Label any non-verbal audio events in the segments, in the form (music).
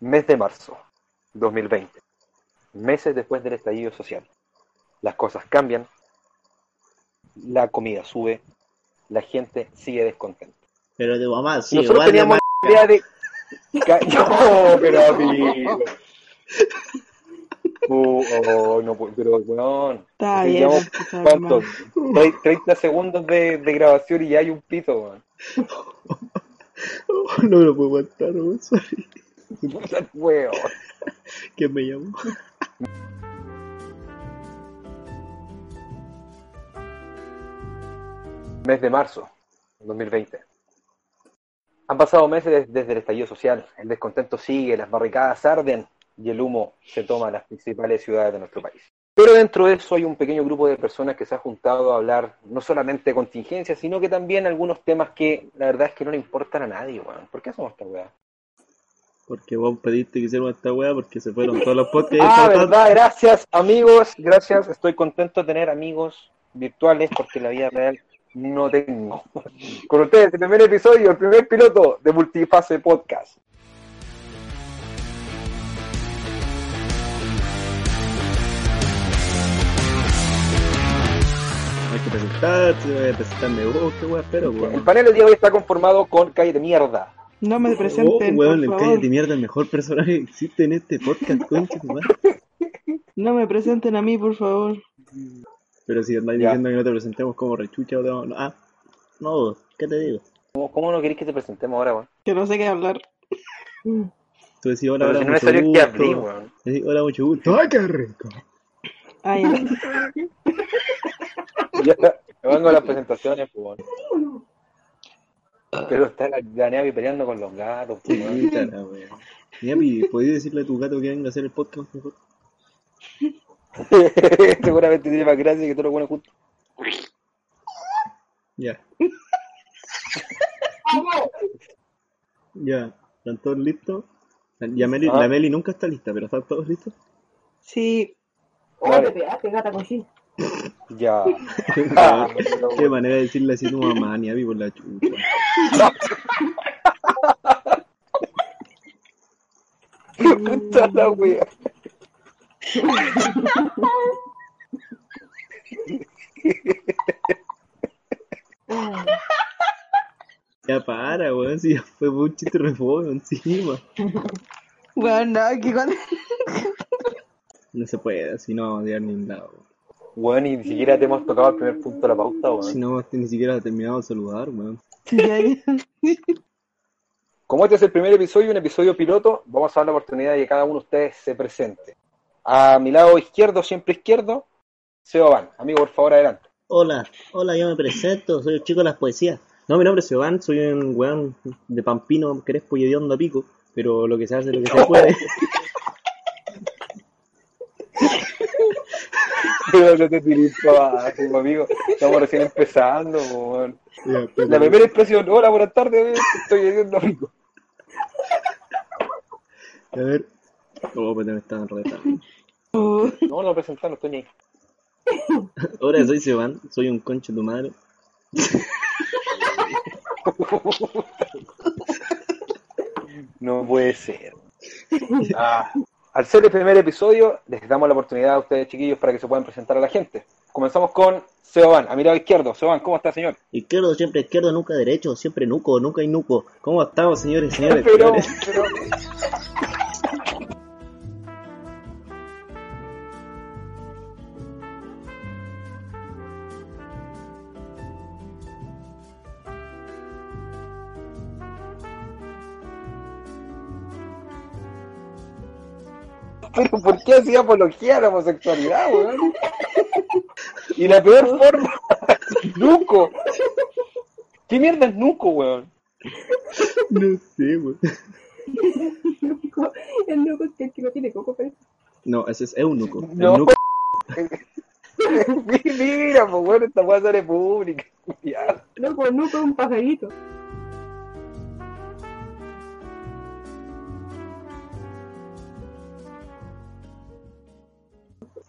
Mes de marzo 2020. Meses después del estallido social. Las cosas cambian, la comida sube, la gente sigue descontenta. Pero tu mamá, sí, Nosotros igual de teníamos la idea de... (laughs) No, pero amigo. (laughs) Uh, oh, no, puedo, pero weón. Está bien, llevamos, empezar ¿cuánto? mal. Tre- 30 segundos de, de grabación y ya hay un pito, weón. (laughs) No me lo puedo aguantar, weón, sorry. (laughs) ¿Quién me llamó? Mes de marzo 2020. Han pasado meses des- desde el estallido social. El descontento sigue, las barricadas arden y el humo se toma las principales ciudades de nuestro país. Pero dentro de eso hay un pequeño grupo de personas que se ha juntado a hablar no solamente de contingencias, sino que también algunos temas que la verdad es que no le importan a nadie, weón. ¿Por qué hacemos esta weá? Porque vos pediste que hiciéramos esta weá porque se fueron todos los podcasts. Ah, verdad, gracias amigos, gracias. Estoy contento de tener amigos virtuales porque la vida real no tengo. (laughs) Con ustedes, el primer episodio, el primer piloto de Multifase Podcast. Hay que presentarse, voy a presentarme vos, qué weá, pero El weón. panel del día de hoy está conformado con Calle de Mierda. No me Oh, presenten, weón, el por calle favor. de mierda, el mejor personaje que existe en este podcast, concha. (laughs) No me presenten a mí, por favor. Pero si andáis diciendo que no te presentemos como rechucha o te vamos- Ah, no, ¿qué te digo? ¿Cómo, cómo no queréis que te presentemos ahora, weón? Que no sé qué hablar. Tú decís hola, Pero hola, si no mucho necesario que gusto. hablé, weón. Decís hola, mucho gusto. ¡Ay, qué rico! Ya. Ya, me vengo a las presentaciones, pues, weón. Pero está la, la peleando con los gatos. Puta la wea. ¿podías decirle a tu gato que venga a hacer el podcast mejor? (laughs) Seguramente tiene más gracia que todos los buenos juntos. Ya. (laughs) ya, ¿están todos listos? Ya Meli, Ah. La Meli nunca está lista, pero ¿están todos listos? Sí, Vale, pegaste, gata cochina. Ya. (laughs) Ah, (laughs) Qué manera de decirle así a tu mamá, Niapi, por la chucha. Puta la wea. Ya para, weón, si ya fue un chiste refugio encima. bueno, que con... No se puede, así no vamos a llegar a ningún lado. Weón, y ni siquiera te hemos tocado el primer punto de la pauta, weón. Si no ni siquiera terminado de saludar, weón. Como este es el primer episodio, un episodio piloto, vamos a dar la oportunidad de que cada uno de ustedes se presente. A mi lado izquierdo, siempre izquierdo, Seoban. Amigo, por favor, adelante. Hola, hola, yo me presento, soy el chico de las poesías. No, mi nombre es Iván, soy un weón de Pampino, Crespo y hediondo a pico, pero lo que se hace, lo que se (laughs) puede. Pero no te tirís para amigo. Estamos recién empezando, weón. La primera impresión, hola, buenas tardes, estoy viendo amigo. A ver. Oh, pero me estaban retando. No, no presentarlo, estoy ahí. Hola, soy Seban, soy un concho de tu madre. No puede ser. Ah, al ser el primer episodio, les damos la oportunidad a ustedes, chiquillos, para que se puedan presentar a la gente. Comenzamos con Seoban, a mi lado izquierdo. Seoban, ¿cómo está, señor? Izquierdo, siempre izquierdo, nunca derecho, siempre nuco, nunca hay nuco. ¿Cómo estamos, señores y señores? (laughs) Pero, Señores, pero- (laughs) Pero ¿por qué hacía apología a la homosexualidad, weón? Y la peor forma, (laughs) Nuco. ¿Qué mierda es Nuco, weón? No sé, weón. El loco es que el que no tiene coco, pero No, ese es eunuco. No. Eunuco. (laughs) Mira, pues bueno, esta weá sale pública. Ya. loco, el loco es un pajarito.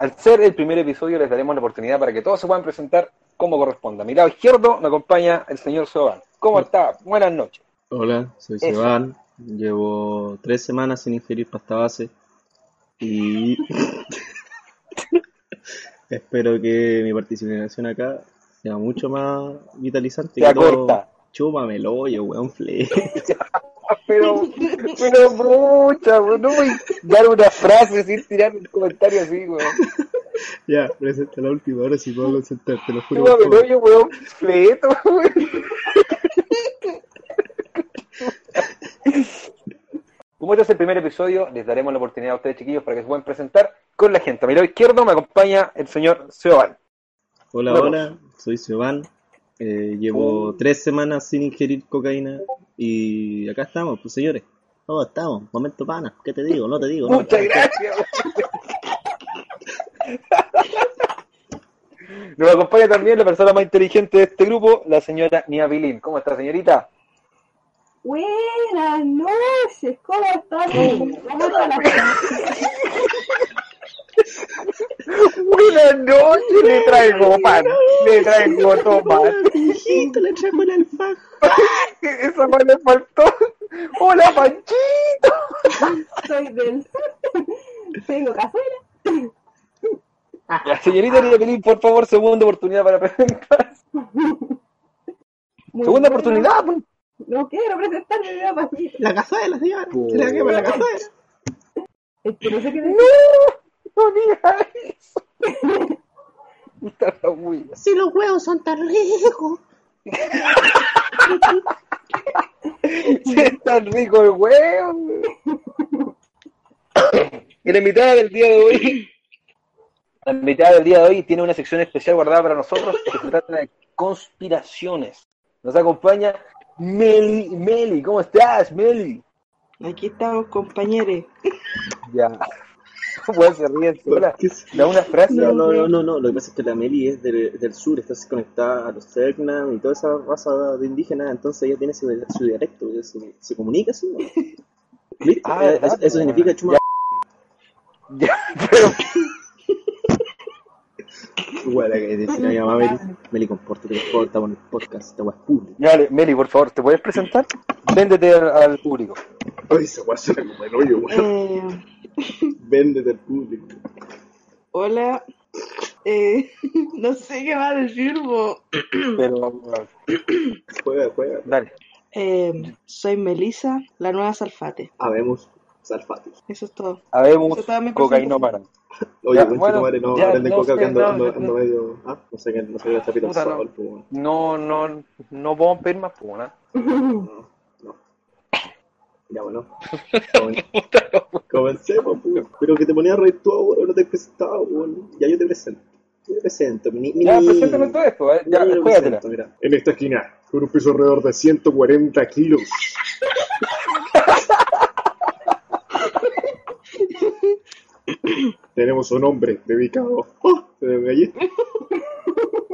Al ser el primer episodio, les daremos la oportunidad para que todos se puedan presentar como corresponda. A mi lado izquierdo me acompaña el señor Soban. ¿Cómo está? Buenas noches. Hola, soy Eso. Seban. Llevo tres semanas sin ingerir pasta base y (laughs) espero que mi participación acá sea mucho más vitalizante. Sea que todo. corta. Chúpame el hoyo, weón, fle. (laughs) Pero, pero mucha. No voy a dar una frase sin tirar un comentario así, weón. ya, presenta la última, ahora sí puedo concentrar, te lo juro. El hoyo, weón. Como este es el primer episodio, les daremos la oportunidad a ustedes, chiquillos, para que se puedan presentar con la gente. A mi lado izquierdo me acompaña el señor Seoban. Hola, Vamos. hola, soy Seban. Eh, llevo tres semanas sin ingerir cocaína y acá estamos, pues señores. Todos estamos, momento pana. ¿Qué te digo? No te digo. no. Muchas gracias. Nos acompaña también la persona más inteligente de este grupo, la señora Nia Pilín. ¿Cómo está, señorita? Buenas noches, ¿cómo están? ¿Cómo están Buenas noches, le traigo pan, le traigo (laughs) tomate. Hijito, le trajo el alfaj. Esa más le faltó. Hola, Panchito. Soy del sur. (laughs) Tengo cazuela. La señorita Nia Pilín, por favor, segunda oportunidad para presentarse. Muy Segunda buena. oportunidad. pues. No quiero presentarme. La cazuela, señora. Se la quema la cazuela. Es que no sé qué No, decir. no digas eso. (laughs) Está la huella. Si los huevos son tan ricos. (laughs) Sí, es tan rico el huevo. (coughs) Y la invitada del día de hoy, la invitada del día de hoy tiene una sección especial guardada para nosotros que se trata de conspiraciones. Nos acompaña Meli. Meli, ¿cómo estás, Meli? Aquí estamos, compañeros. Ya. Pues se ríe sola. Da una frase. No, no, no, no, no. Lo que pasa es que la Meli es del, del sur, está conectada a los Selknam y toda esa raza de indígenas, entonces ella tiene su, su dialecto, se, se comunica así. ¿no? ¿Listo? Ah, Eh, eso, eso significa chuma. Ya, (laughs) pero (laughs) Igual que decir a mi mamá Meli, Meli, compórtate, por favor, estamos en el podcast, esta weá es pública. Dale, Meli, por favor, ¿te puedes presentar? Véndete al, al público. Ay, esa weá suena como el hoyo, weón. (laughs) Véndete al público. hola. Eh, (laughs) no sé qué más decir, bo. Pero, (clears throat) Juega, juega. dale. Eh, soy Melissa, la nueva Salfate. Habemos Salfatus. Eso es todo. Habemos mi cocainómana. Oye, Ya, buen bueno, madre, no ya, hablen de no coca sé, que ando, no, ando, no, ando medio. Ah, no sé qué, no sé qué al Puta, no. No, no, no podemos pedir más, pues, (laughs) ¿no? Ya bueno. Comen- Comencemos, pues. Pero que te ponías a reír tú ahora, no te presentaba, weón. Ya yo te presento. Yo te presento, mi, mi Ya, preséntame todo esto, ¿eh? ya, Yo presento, mira. En esta esquina, con un peso alrededor de 140 kilos. (laughs) Tenemos un hombre dedicado. ¡Oh! ¿Se ve allí?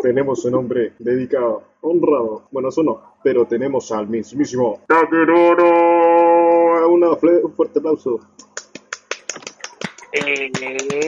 tenemos un hombre dedicado, honrado. Bueno, eso no, pero tenemos al mismísimo Takerono. Una un fuerte aplauso. Eh,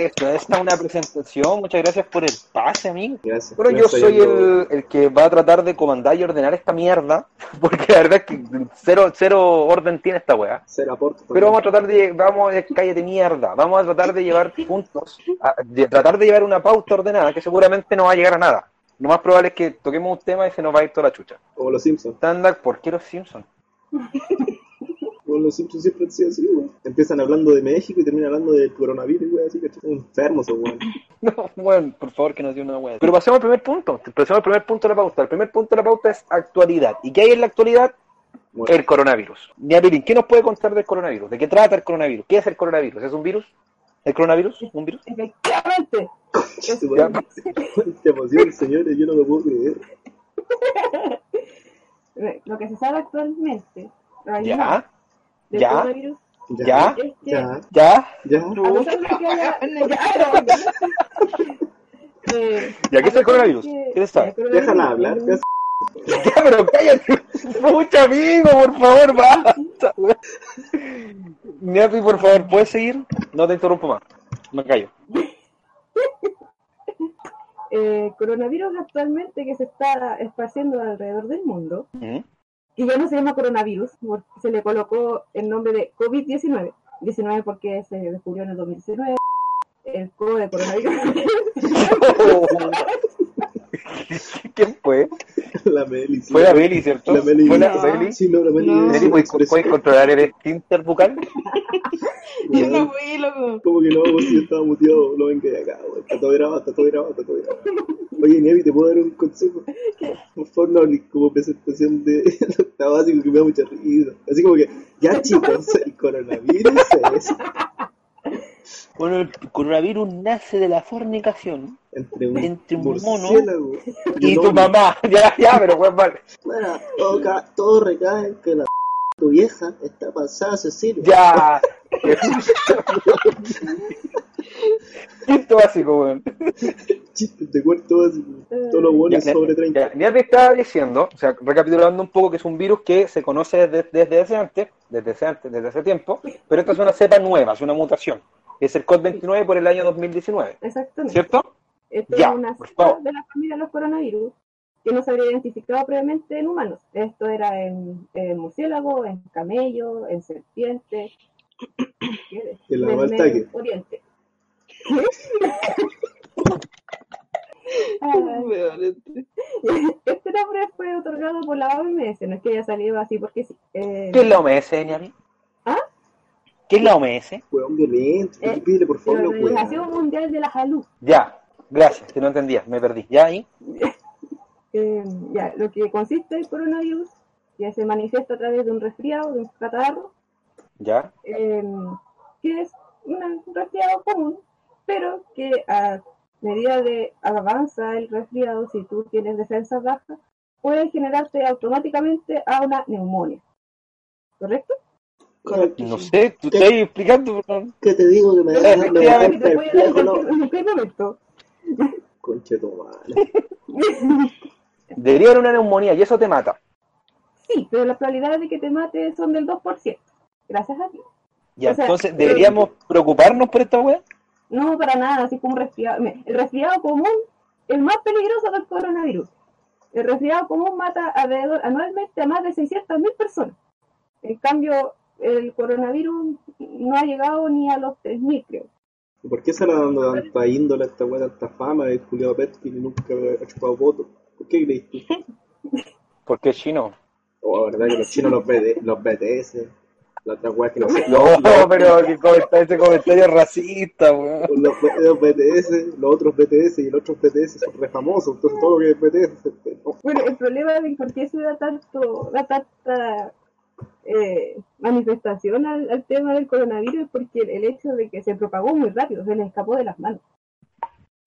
Esto, esta es una presentación. Muchas gracias por el pase, amigo. Gracias. Bueno, yo soy el, el que va a tratar de comandar y ordenar esta mierda, (laughs) porque la verdad es que cero, cero orden tiene esta weá. Aporte. Pero vamos a tratar de, vamos, cállate mierda, vamos a tratar de llevar puntos, a- de tratar de llevar una pauta ordenada que seguramente no va a llegar a nada. Lo más probable es que toquemos un tema y se nos va a ir toda la chucha. Como los Simpsons. ¿por qué los Simpsons? (laughs) Como los Simpsons siempre han sido así, weón. Empiezan hablando de México y terminan hablando del coronavirus, weón. Así que enfermos, weón. (laughs) No, bueno, por favor, que nos dio una hueá. Pero pasemos al primer punto. Pasemos al primer punto de la pauta. El primer punto de la pauta es actualidad. ¿Y qué hay en la actualidad? Bueno, El coronavirus. Niabilin, ¿qué nos puede contar del coronavirus? ¿De qué trata el coronavirus? ¿Qué es el coronavirus? ¿Es un virus? ¿El coronavirus? ¿Un virus? Efectivamente. Cuánta (laughs) emoción, señores, yo no lo puedo creer. (laughs) Lo que se sabe actualmente ¿Ya? Del ¿Ya? coronavirus ¿Ya? es que Ya, ¿Ya? ya. Ya, (laughs) (laughs) eh, ¿Ya qué es el coronavirus? que- ¿Qué coronavirus Déjala hablar, es. Ya, pero cállate. Mucha amigo, por favor, basta. Niapi, por favor, ¿puedes seguir? No te interrumpo más. Me callo. (laughs) eh, coronavirus actualmente que se está esparciendo alrededor del mundo ¿Mm? Que ya no se llama coronavirus, porque se le colocó el nombre de COVID-19. 19 porque se descubrió en el 2019. El COVID de coronavirus. (laughs) (laughs) (laughs) ¿Quién fue? La Meli. sí. Fue la Meli, ¿cierto? La Meli. ¿Fue la No. Meli? Sí, no, la Meli. No. Meli, ¿puedes, puedes controlar el esfínter bucal? (laughs) Yo no fui, loco. Como que no, pues si yo estaba muteado, lo ven que hay acá, weón. Está todo grabado, está todo grabado, está todo grabado. Oye, Nevi, ¿te puedo dar un consejo? Por favor, no como presentación (laughs) de octavo básico que me da mucha risa. Así como que, ya chicos, el coronavirus es Bueno, el coronavirus nace de la fornicación entre un, Entre un mono y tu mamá. (laughs) Ya, ya, pero pues vale. Bueno, todo, ca- todo recae en que la tu vieja está pasada Cecilia. Ya. (laughs) Quinto básico, weón. Chistes de cuarto básico. Todos los buenos sobre 30. Ya, ya te estaba diciendo, o sea, recapitulando un poco, que es un virus que se conoce desde, desde hace antes, desde hace antes, desde hace tiempo, pero esta es una cepa nueva, es una mutación. Es el COD29 por el año 2019, Exactamente. ¿cierto? Esto Ya, es una de la familia de los coronavirus que no se habría identificado previamente en humanos. Esto era en, en murciélago, en camello, en serpiente, ¿qué? (coughs) En la. Medio Oriente. (coughs) Este. este nombre fue otorgado por la OMS, no es que haya salido así porque sí. Eh, ¿Qué es la OMS, Ñami? ¿Ah? ¿Qué es la OMS? Weón violento. Eh, Pídele por la favor, no Organización Mundial de la Salud. Ya, gracias, que no entendía, me perdí. ¿Ya ahí? (laughs) Eh, ya, lo que consiste el coronavirus, que se manifiesta a través de un resfriado, de un catarro, ¿Ya? eh, que es un resfriado común, pero que a medida de avanza el resfriado, si tú tienes defensas bajas, puede generarte automáticamente a una neumonía. ¿Correcto? No sé, tú estás explicando, pero... ¿Qué te digo que me dejas me dejas perplejo, no? Conche tu madre. (laughs) Debería haber una neumonía y eso te mata. Sí, pero las probabilidades de que te mate son del 2%. Gracias a O sea, entonces, eh, ¿deberíamos preocuparnos por esta wea? No, para nada, así como un resfriado. El resfriado común es más peligroso que el coronavirus. El resfriado común mata alrededor anualmente a más de 600.000 personas. En cambio, el coronavirus no ha llegado ni a los 3.000, creo. ¿Por qué se le dando tanta índole a esta weá, tanta fama de Julio Petkin y nunca ha chupado voto? ¿Por qué crees tú? (laughs) Porque es chino. Oh, verdad que los chinos los, BD, los BTS, la otra weá que no sé. (laughs) No, pero que comenta- ese comentario es racista, weón. Los, los BTS, los otros BTS y los otros BTS son re famosos, entonces todo lo que es BTS no. Bueno, el problema de por qué se da tanto, da tanta eh, manifestación al, al tema del coronavirus porque el, el hecho de que se propagó muy rápido, se le escapó de las manos.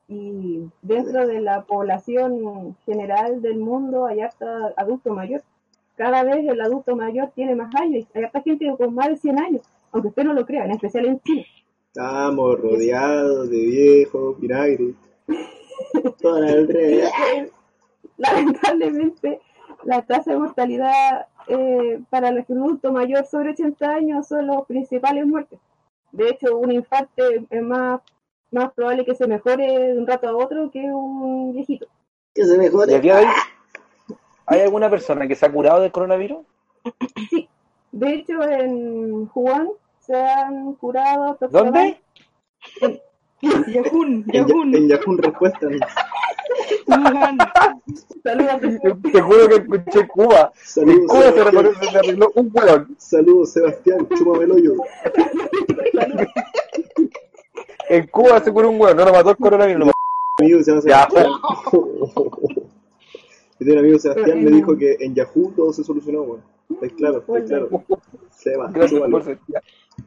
Y dentro de la población general del mundo hay harta adulto mayor. Cada vez el adulto mayor tiene más años. Hay harta gente con más de 100 años, aunque usted no lo crea, en especial en China. Estamos rodeados de viejos, vinagre. Todo (laughs) alrededor. lamentablemente la tasa de mortalidad eh, para el adulto mayor sobre 80 años son los principales muertes. De hecho, un infarto es más, más probable que se mejore de un rato a otro que un viejito. Que se ¿Y mejore. hay alguna persona que se ha curado del coronavirus? De hecho, en Wuhan se han curado ¿Dónde? Yahun, En, Ya- Yahun, en Yahoo respuesta. Saludos. Te juro que escuché Cuba. En Saludos, Cuba se, Sebastián. reconoce- se arregló un weón. Saludos, Sebastián. Chúpame el hoyo. En Cuba se curó un weón, no lo mató el coronavirus. lo mató- amigo que se llama. Yo tengo un amigo Sebastián me dijo que en Yahoo todo se solucionó, weón. Está claro, está claro. Seba, Gracias por.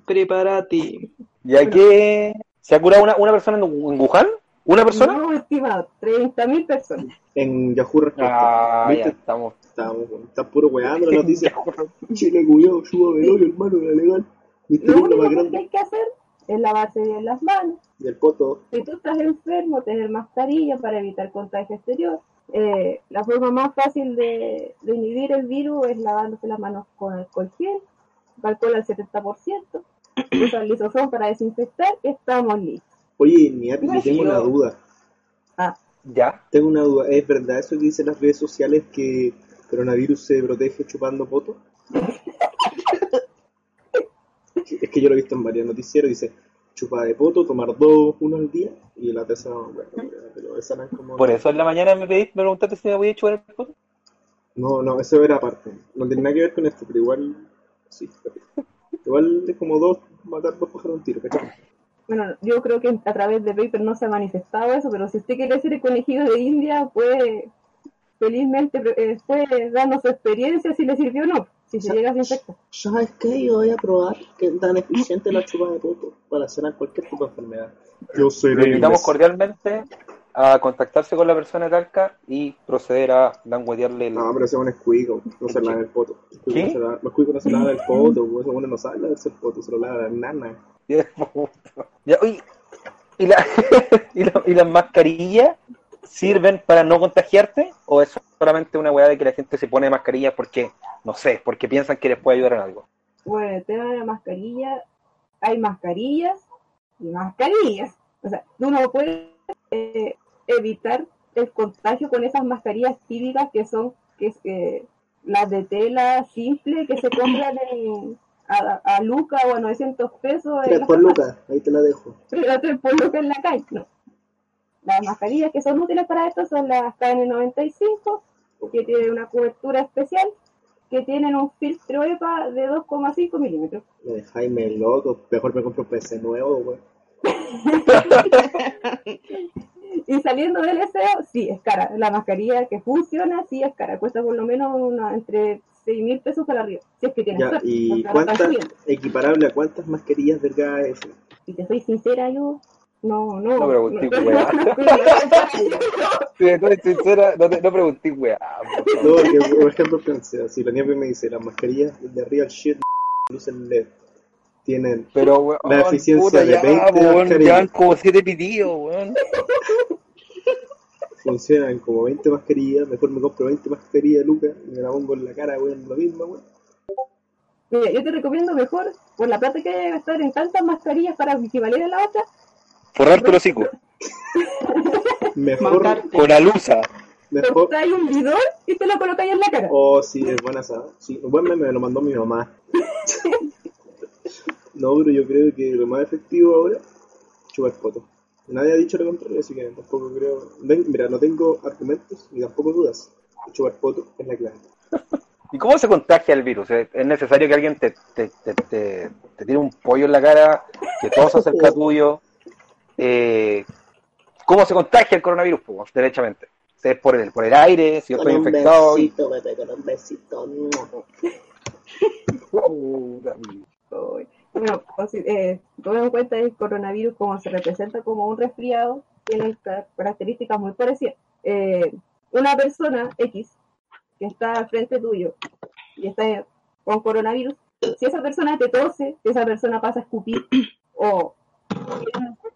Prepárate. ¿Ya que se ha curado una, una persona en, en Wuhan? ¿Una persona? No, estimado, 30.000 personas. En Yahoo respuesta. Ah, ya estamos. Estamos. Está puro weando la (laughs) noticia. Chile, cuidado, el hoyo, hermano, era legal. Lo lo más único que grande hay que hacer es lavarse bien las manos. del poto. si tú estás enfermo, tener mascarilla para evitar contagio exterior. Eh, la forma más fácil de, de inhibir el virus es lavándose las manos con alcohol gel, alcohol al 70%, usar lisosón para desinfectar, estamos listos. Oye, Niati, No, tengo una yo- duda. Ah, ¿Ya? Tengo una duda. ¿Es verdad eso que dicen las redes sociales que coronavirus se protege chupando poto. (laughs) es que yo lo he visto en varios noticieros, dice chupa de poto, tomar dos, uno al día, y la tercera no acuerdo, pero esa eran como... Por eso en la mañana me pediste, me preguntaste si me voy a chupar el poto. No, no, eso era aparte. No tiene nada que ver con esto, pero igual. Sí, igual es como dos, matar dos pájaros un tiro, ¿cachai? Bueno, yo creo que a través de Paper no se ha manifestado eso, pero si usted quiere ser el conejillo de India, puede felizmente eh, puede darnos su experiencia si le sirvió o no, si se llega a infectar. ¿Sabes qué? Yo voy a probar que es tan eficiente la chupa de poto para sanar cualquier tipo de enfermedad. Yo soy Lo invitamos cordialmente a contactarse con la persona de Talca y proceder a languetearle el... No, pero ese es un escuico, no se lava el poto. ¿Qué? Los cuicos no se lava el poto, pues, ese bueno no sabe lavarse el poto, se lo lava la nana. (laughs) Ya, oye, ¿y, la, (laughs) y, la- y las mascarillas sirven para no contagiarte? ¿O es solamente una weá de que la gente se pone mascarillas porque, no sé, porque piensan que les puede ayudar en algo? Bueno, el tema de la mascarilla, hay mascarillas y mascarillas. O sea, uno puede eh, evitar el contagio con esas mascarillas típicas que son que es, eh, las de tela simple que se compran en, a, a Luca o a 900 pesos. en Tres por lucas, ahí te la dejo. Pero tres por Luca en la calle. No. Las mascarillas que son útiles para esto son las KN95, que tienen una cobertura especial, que tienen un filtro EPA de 2,5 milímetros. Me dejáis me loco, mejor me compro un PC nuevo, güey. (laughs) Y saliendo del SEO, sí, es cara. La mascarilla que funciona, sí, es cara. Cuesta por lo menos una, entre 6 mil pesos para arriba. Si es que tienes Ya, suerte, ¿y porque cuántas, equiparable a cuántas mascarillas delgadas es? Y te soy sincera, yo. No, no. No pregunté, no, weá. no, Si estoy sincera, no, te, no pregunté, weá. por No, favor. que, por ejemplo, pensé, si la nieve me dice, las mascarillas de Real Shit lucen LED tienen Pero, weón, La eficiencia puta, de ya, 20 weón, mascarillas. ya van como siete pitidos, weón. Funcionan como 20 mascarillas, mejor me compro 20 mascarillas, Lucas, y me la pongo en la cara, weón, lo mismo, weón. Mira, yo te recomiendo mejor, por la plata que hay que gastar en tantas mascarillas para equivaler a la otra, Forrarte el hocico. (laughs) Mejor, Mancarte. Con alusa. mejor, cortáis un bidón y te lo colocáis en la cara. oh, sí, es buena esa, sí, un buen meme me lo mandó mi mamá. (laughs) No, pero yo creo que lo más efectivo ahora, chupar fotos. Nadie ha dicho lo contrario, así que tampoco creo. Ven, mira, no tengo argumentos ni tampoco dudas. Chupar fotos es la clave. (laughs) ¿Y cómo se contagia el virus? ¿Es es necesario que alguien te, te, te, te- te tire un pollo en la cara, que todo se acerca (laughs) tuyo? Eh, ¿Cómo se contagia el coronavirus? Pues, derechamente. ¿Es por el, por el aire? Si yo estoy infectado. y- besito, bebé, con un besito. (laughs) Uy. Bueno, eh, en cuenta el coronavirus como se representa como un resfriado, tiene ca- características muy parecidas. Eh, una persona X que está al frente tuyo y está con coronavirus, si esa persona te tose, si esa persona pasa a escupir (coughs) o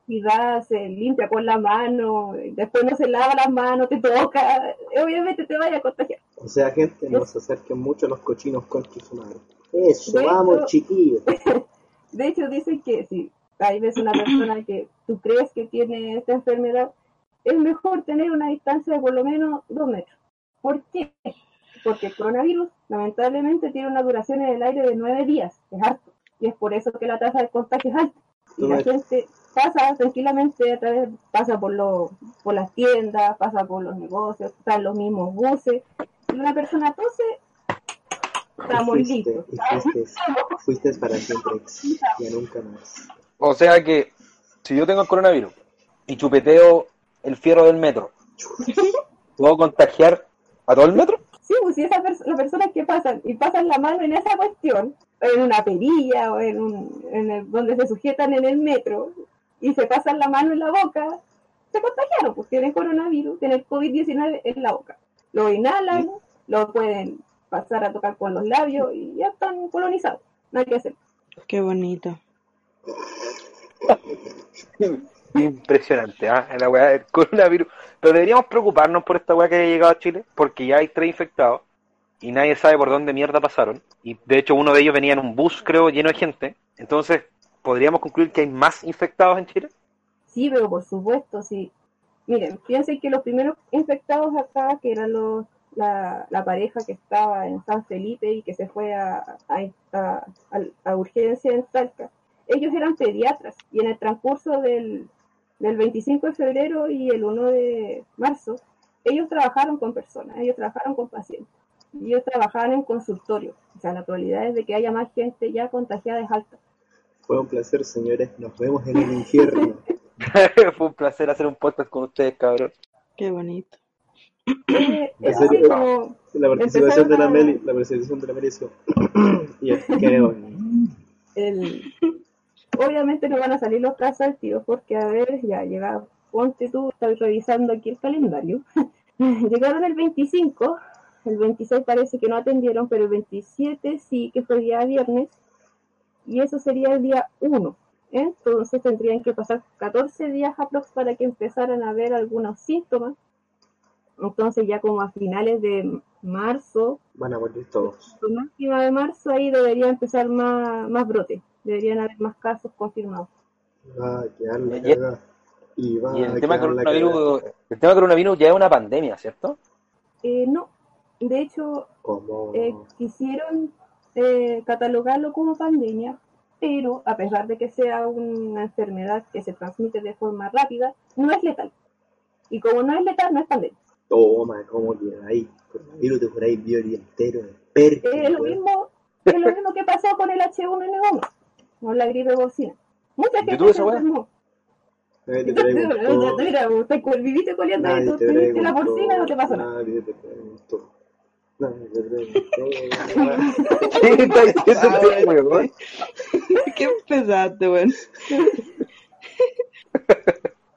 necesidad, se limpia con la mano, después no se lava las manos, te toca, obviamente te vaya a contagiar. O sea, gente, no se acerquen mucho a los cochinos con su madre. Eso, De vamos, hecho- chiquillos. (laughs) De hecho, dicen que si hay ves una persona que tú crees que tiene esta enfermedad, es mejor tener una distancia de por lo menos dos metros. ¿Por qué? Porque el coronavirus, lamentablemente, tiene una duración en el aire de nueve días, es harto. Y es por eso que la tasa de contagio es alta. Y la gente pasa tranquilamente a través, pasa por, lo, por las tiendas, pasa por los negocios, están los mismos buses. Y una persona tose, fuiste, fuiste, fuiste para siempre, ya nunca más. O sea que, si yo tengo el coronavirus y chupeteo el fierro del metro, ¿puedo contagiar a todo el metro? Sí, pues si esas pers- las personas que pasan y pasan la mano en esa cuestión, en una perilla o en, un, en el- donde se sujetan en el metro y se pasan la mano en la boca, se contagiaron, pues tienen coronavirus, tienen COVID-19 en la boca. Lo inhalan, lo pueden pasar a tocar con los labios y ya están colonizados. No hay que hacer. Qué bonito. Impresionante, ¿ah? La weá del coronavirus. Pero deberíamos preocuparnos por esta weá que haya llegado a Chile, porque ya hay tres infectados y nadie sabe por dónde mierda pasaron. Y de hecho, uno de ellos venía en un bus, creo, lleno de gente. Entonces, ¿podríamos concluir que hay más infectados en Chile? Sí, pero por supuesto, sí. Miren, piensen que los primeros infectados acá, que eran los la, la pareja que estaba en San Felipe y que se fue a, a, a- a urgencia en Talca, ellos eran pediatras y en el transcurso del, del 25 de febrero y el 1 de marzo, ellos trabajaron con personas, ellos trabajaron con pacientes, y ellos trabajaban en consultorio. O sea, la probabilidad es de que haya más gente ya contagiada es alta. Fue un placer, señores. Nos vemos en el infierno. (laughs) Fue un placer hacer un podcast con ustedes, cabrón. Qué bonito. (clears throat) Eh, La participación de la a- Meli, la participación de la Meli es (clears throat) y (laughs) el, obviamente no van a salir los casos al tiro porque a ver, ya llega, ponte tú, estoy revisando aquí el calendario. (laughs) Llegaron el 25, el 26 parece que no atendieron, pero el 27 sí que fue día viernes y eso sería el día 1. Entonces tendrían que pasar 14 días aprox para que empezaran a ver algunos síntomas. Entonces ya como a finales de marzo, Van a morir todos. la última de marzo ahí debería empezar más, más brote. Deberían haber más casos confirmados. Va a quedar la Y- va Y a el tema, quedar la el tema coronavirus ya es una pandemia, ¿cierto? Eh, no, de hecho, eh, quisieron eh, catalogarlo como pandemia, pero a pesar de que sea una enfermedad que se transmite de forma rápida, no es letal. Y como no es letal, no es pandemia. Toma, ¿cómo queda ahí? Coronavirus te juráis vivo el día entero. de perco, Es lo mismo, es lo mismo que pasó con el H1N1, con la gripe porcina. Mucha gente se enfermó. Nadie te preguntó. (laughs) Mira, viviste coleando y tú te tuviste la porcina y no te pasó nada. Nadie te preguntó. Nadie te preguntó. (laughs) (laughs) ¿Qué este weón? Qué pesaste, weón.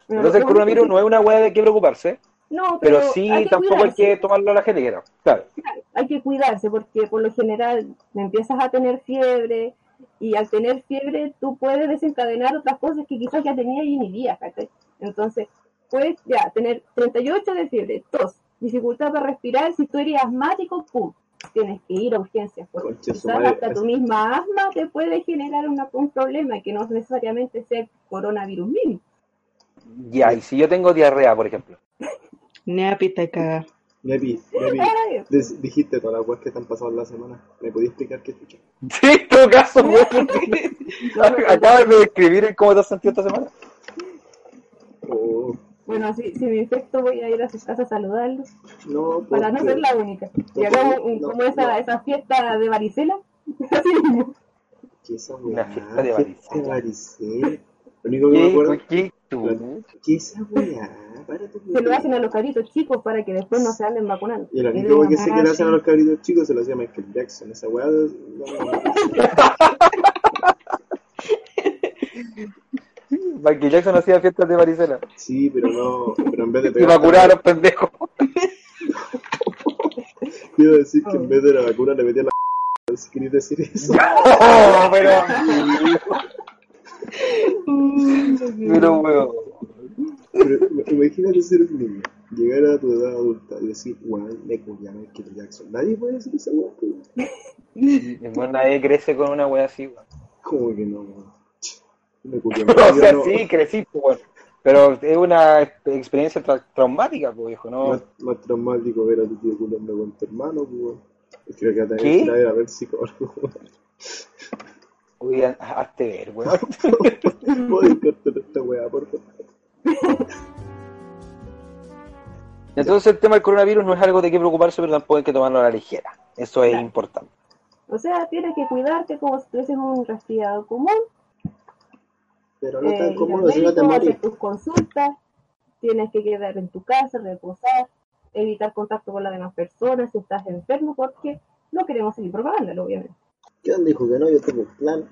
Entonces el coronavirus no es una weá de qué preocuparse, No, pero pero sí hay que tampoco hay cuidarse. que tomarlo a la gente. Claro. hay que cuidarse porque por lo general empiezas a tener fiebre y al tener fiebre tú puedes desencadenar otras cosas que quizás ya tenías inhibidas, ¿cachai? Entonces, puedes ya tener 38 de fiebre, tos, dificultad para respirar, si tú eres asmático, pum, tienes que ir a urgencias, porque quizás madre. hasta tu misma asma te puede generar una- un problema que no necesariamente sea coronavirus mismo. Ya, y si yo tengo diarrea, por ejemplo. Neapi te caga. Nepi, Nepi, Ay, des- dijiste todas las weas que te han pasado en la semana. ¿Me podías explicar qué chucha? Sí, en todo caso, (laughs) weón. Acabas de describir cómo te has sentido esta semana. Oh, Bueno, si, si me infecto voy a ir a sus casas a saludarlos. no, para no ser la única. Y No, hagamos un- no, como esa, no. esa fiesta de varicela. (laughs) Así mismo. ¿Qué esa weá? fiesta de Fiesta varicela. de varicela. Lo único que me ¿Qué, acuerdo... qué, tú? ¿Qué esa weá? Se lo hacen a los caritos chicos para que después no se anden vacunando. Y lo Y único que sé que "Ah, le hacen a sí". los cabritos chicos se lo hacía Michael Jackson. Esa weá... de- no, no, no. Michael Jackson hacía fiestas de varicela. Sí, pero no... Pero en vez de Y pegar... vacunar a los pendejos. (laughs) Quiero decir que en vez de la vacuna le metía la... (laughs) Si queréis decir eso. (laughs) Oh, pero. Pero, weón. Pero imagínate ser un niño, llegar a tu edad adulta y decir, weón, me culié a Michael Jackson. Nadie puede decir esa pues. Bueno, nadie crece con una wea así, weón. ¿Cómo que no, weón? Me culié a (laughs) O sea, no, sí, crecí, pues, weón. Pero es una experiencia tra- traumática, pues, viejo, ¿no? Más, más traumático ver a tu tío culiando con tu hermano, pues. weón. Creo que ¿Qué? también ir a ver psicólogo. Oigan, hazte ver, weón. (laughs) Puedes cortar esta weá, por favor. (laughs) Entonces el tema del coronavirus no es algo de qué preocuparse, pero tampoco hay que tomarlo a la ligera. Eso es Claro. importante. O sea, tienes que cuidarte como si tuvieses un resfriado común. Pero no eh, tan médico, morís. hacer tus consultas. Tienes que quedar en tu casa, reposar, evitar contacto con las demás personas si estás enfermo, porque no queremos seguir propagándolo, obviamente. ¿Quién dijo que no? Yo tengo un plan.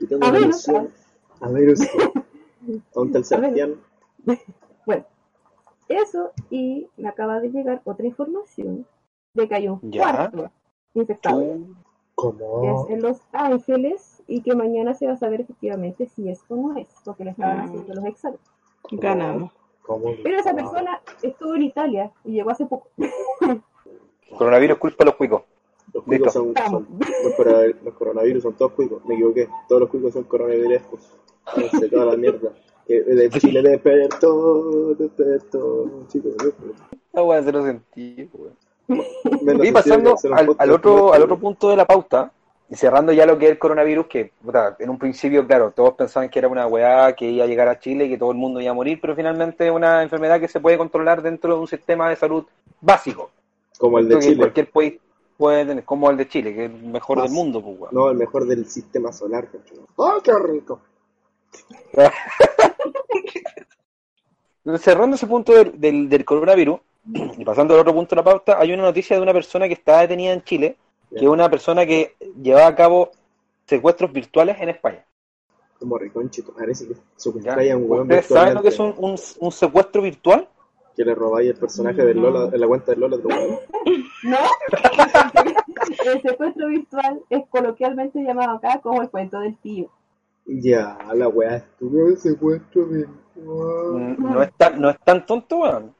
Y tengo A una misión. A está el (laughs) A menos. Sebastián. (laughs) Bueno, eso y me acaba de llegar otra información de que hay un Ya. cuarto infectado. Que ¿Cómo? es en Los Ángeles y que mañana se va a saber efectivamente si es o no es, porque le estaban Ah. haciendo los exámenes. Ganamos. ¿Cómo? Pero esa persona estuvo en Italia y llegó hace poco. (laughs) Coronavirus culpa a los cuicos. Los cuicos son, son- los, corona- los coronavirus son todos cuicos, me equivoqué. Todos los cuicos son coronavirus. De toda la mierda. Que de Chile despertó, despertó, chicos. despertó. Esa weá se lo sentí, weón. Menos Y pasando al, al otro, al otro punto de la pauta, y cerrando ya lo que es el coronavirus, que puta, en un principio, claro, todos pensaban que era una weá que iba a llegar a Chile y que todo el mundo iba a morir, pero finalmente es una enfermedad que se puede controlar dentro de un sistema de salud básico. Como el de Creo Chile. cualquier país puede tener, como el de Chile, que es el mejor Más. del mundo, pues, weón. No, el mejor del sistema solar. ¡Oh, qué rico! (laughs) Cerrando ese punto del, del, del coronavirus, y pasando al otro punto de la pauta, hay una noticia de una persona que está detenida en Chile, que es una persona que llevaba a cabo secuestros virtuales en España. Como riconche, parece que un ¿Ustedes saben lo que es un, un secuestro virtual? Que le robáis el personaje de Lola, en la cuenta de Lola a otro weón. (laughs) ¿No? (laughs) El secuestro virtual es coloquialmente llamado acá como el cuento del tío. Ya, la weá estuvo el secuestro virtual. Mm, No es tan, no es tan tonto, weón.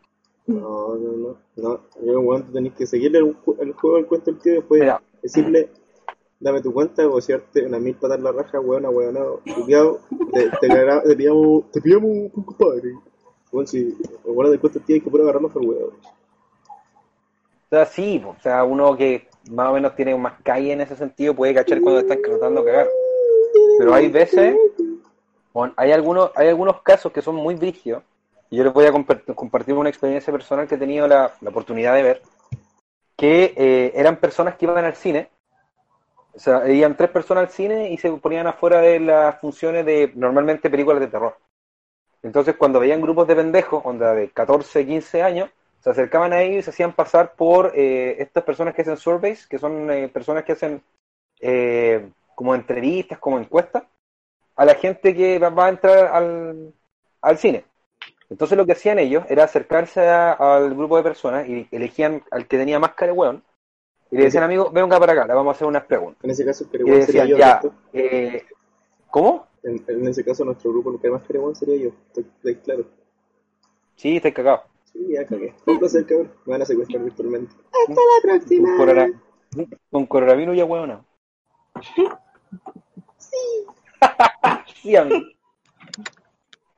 No, no, no. No, yo, weón, tú tenés que seguirle el, ju- el juego del cuento del tío y después Mira. decirle, dame tu cuenta, bocearte una mil patas en la raja, weón, weón, culiao, te, te, te pillamos, te pillamos un compadre. Bueno, si tío hay que puro agarrarlo por weón. O sea, sí, o sea, uno que más o menos tiene más calle en ese sentido puede cachar cuando están tratando de cagar. Pero hay veces, bueno, hay algunos, hay algunos casos que son muy brígidos. Y yo les voy a compart- compartir una experiencia personal que he tenido la, la oportunidad de ver, que eh, eran personas que iban al cine, o sea, iban tres personas al cine y se ponían afuera de las funciones de normalmente películas de terror. Entonces, cuando veían grupos de pendejos, onda de 14, 15 años, se acercaban a ellos y se hacían pasar por eh, estas personas que hacen surveys, que son eh, personas que hacen eh, como entrevistas, como encuestas, a la gente que va, va a entrar al, al cine. Entonces lo que hacían ellos era acercarse a- al grupo de personas y elegían al que tenía máscara de hueón y le decían, amigo, venga para acá, le vamos a hacer unas preguntas. En ese caso, el Y le decían, yo, ya, eh, ¿cómo? En, en ese caso, nuestro grupo, lo que más Pereguán sería yo. Estoy, estoy claro. Sí, estoy cagado. Sí, ya cagué. Fue un placer, cabrón. Me van a secuestrar virtualmente. Hasta la próxima. Con, corona- con coronavirus ya hueona. Sí. (laughs)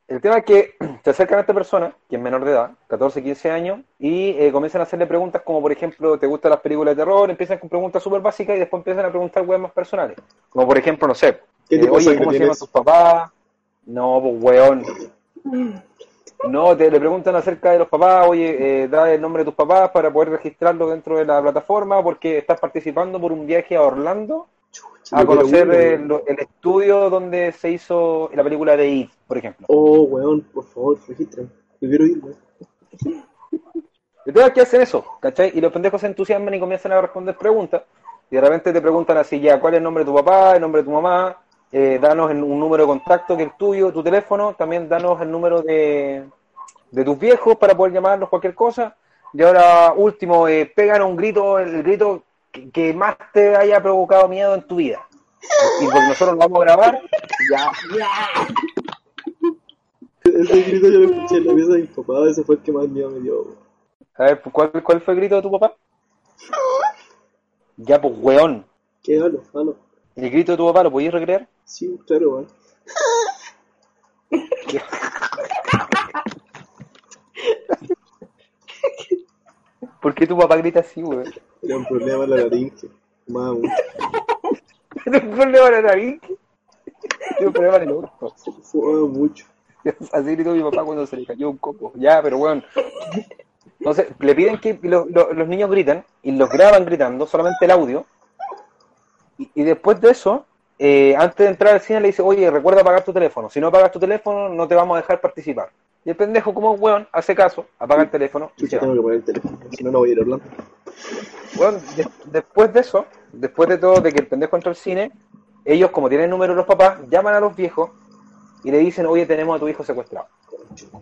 El tema es que se acercan a esta persona, que es menor de edad, 14, 15 años, y eh, comienzan a hacerle preguntas como, por ejemplo, ¿te gustan las películas de terror? Empiezan con preguntas súper básicas y después empiezan a preguntar weas más personales. Como, por ejemplo, no sé, ¿Qué eh, tipo de oye, sangre ¿cómo se llaman tienes? tus papás? No, pues weón. No, te le preguntan acerca de los papás, oye, eh, da el nombre de tus papás para poder registrarlo dentro de la plataforma porque estás participando por un viaje a Orlando a conocer el, estudio donde se hizo la película de It, por ejemplo. Oh, weón, por favor, registran. Yo quiero ir, weón. Que hacen eso, ¿cachai? Y los pendejos se entusiasman y comienzan a responder preguntas. Y de repente te preguntan así, ya, ¿cuál es el nombre de tu papá, el nombre de tu mamá? Eh, danos un número de contacto que es el tuyo, tu teléfono. También danos el número de, de tus viejos para poder llamarlos cualquier cosa. Y ahora, último, eh, pegan un grito, el grito que, que más te haya provocado miedo en tu vida. Y porque nosotros lo vamos a grabar, ya, Ese grito yo lo escuché en la pieza de mi papá. Ese fue el que más miedo me dio. A ver, ¿cuál, ¿cuál fue el grito de tu papá? Ya, pues, weón. ¿Qué? Halo, halo. ¿El grito de tu papá lo podías recrear? Sí, claro, weón. (laughs) ¿Por qué tu papá grita así, weón? Era un problema la laringe. Mucho. (laughs) ¿Tiene un problema la nariz? Tiene un problema en el orto. Fumaba mucho. (laughs) Así gritó mi papá cuando se le cayó un coco. Ya, pero weón. Entonces, le piden que lo- lo- los niños griten y los graban gritando, solamente el audio. Y, y después de eso, eh, antes de entrar al cine le dice, oye, recuerda apagar tu teléfono. Si no apagas tu teléfono, no te vamos a dejar participar. Y el pendejo, como un weón, hace caso, apaga el teléfono y se Chucha, va. tengo que poner el teléfono. Si no, no voy a ir a Orlando. Bueno, de- después de eso, después de todo, de que el pendejo entró al cine, ellos, como tienen el número de los papás, llaman a los viejos y le dicen, oye, tenemos a tu hijo secuestrado.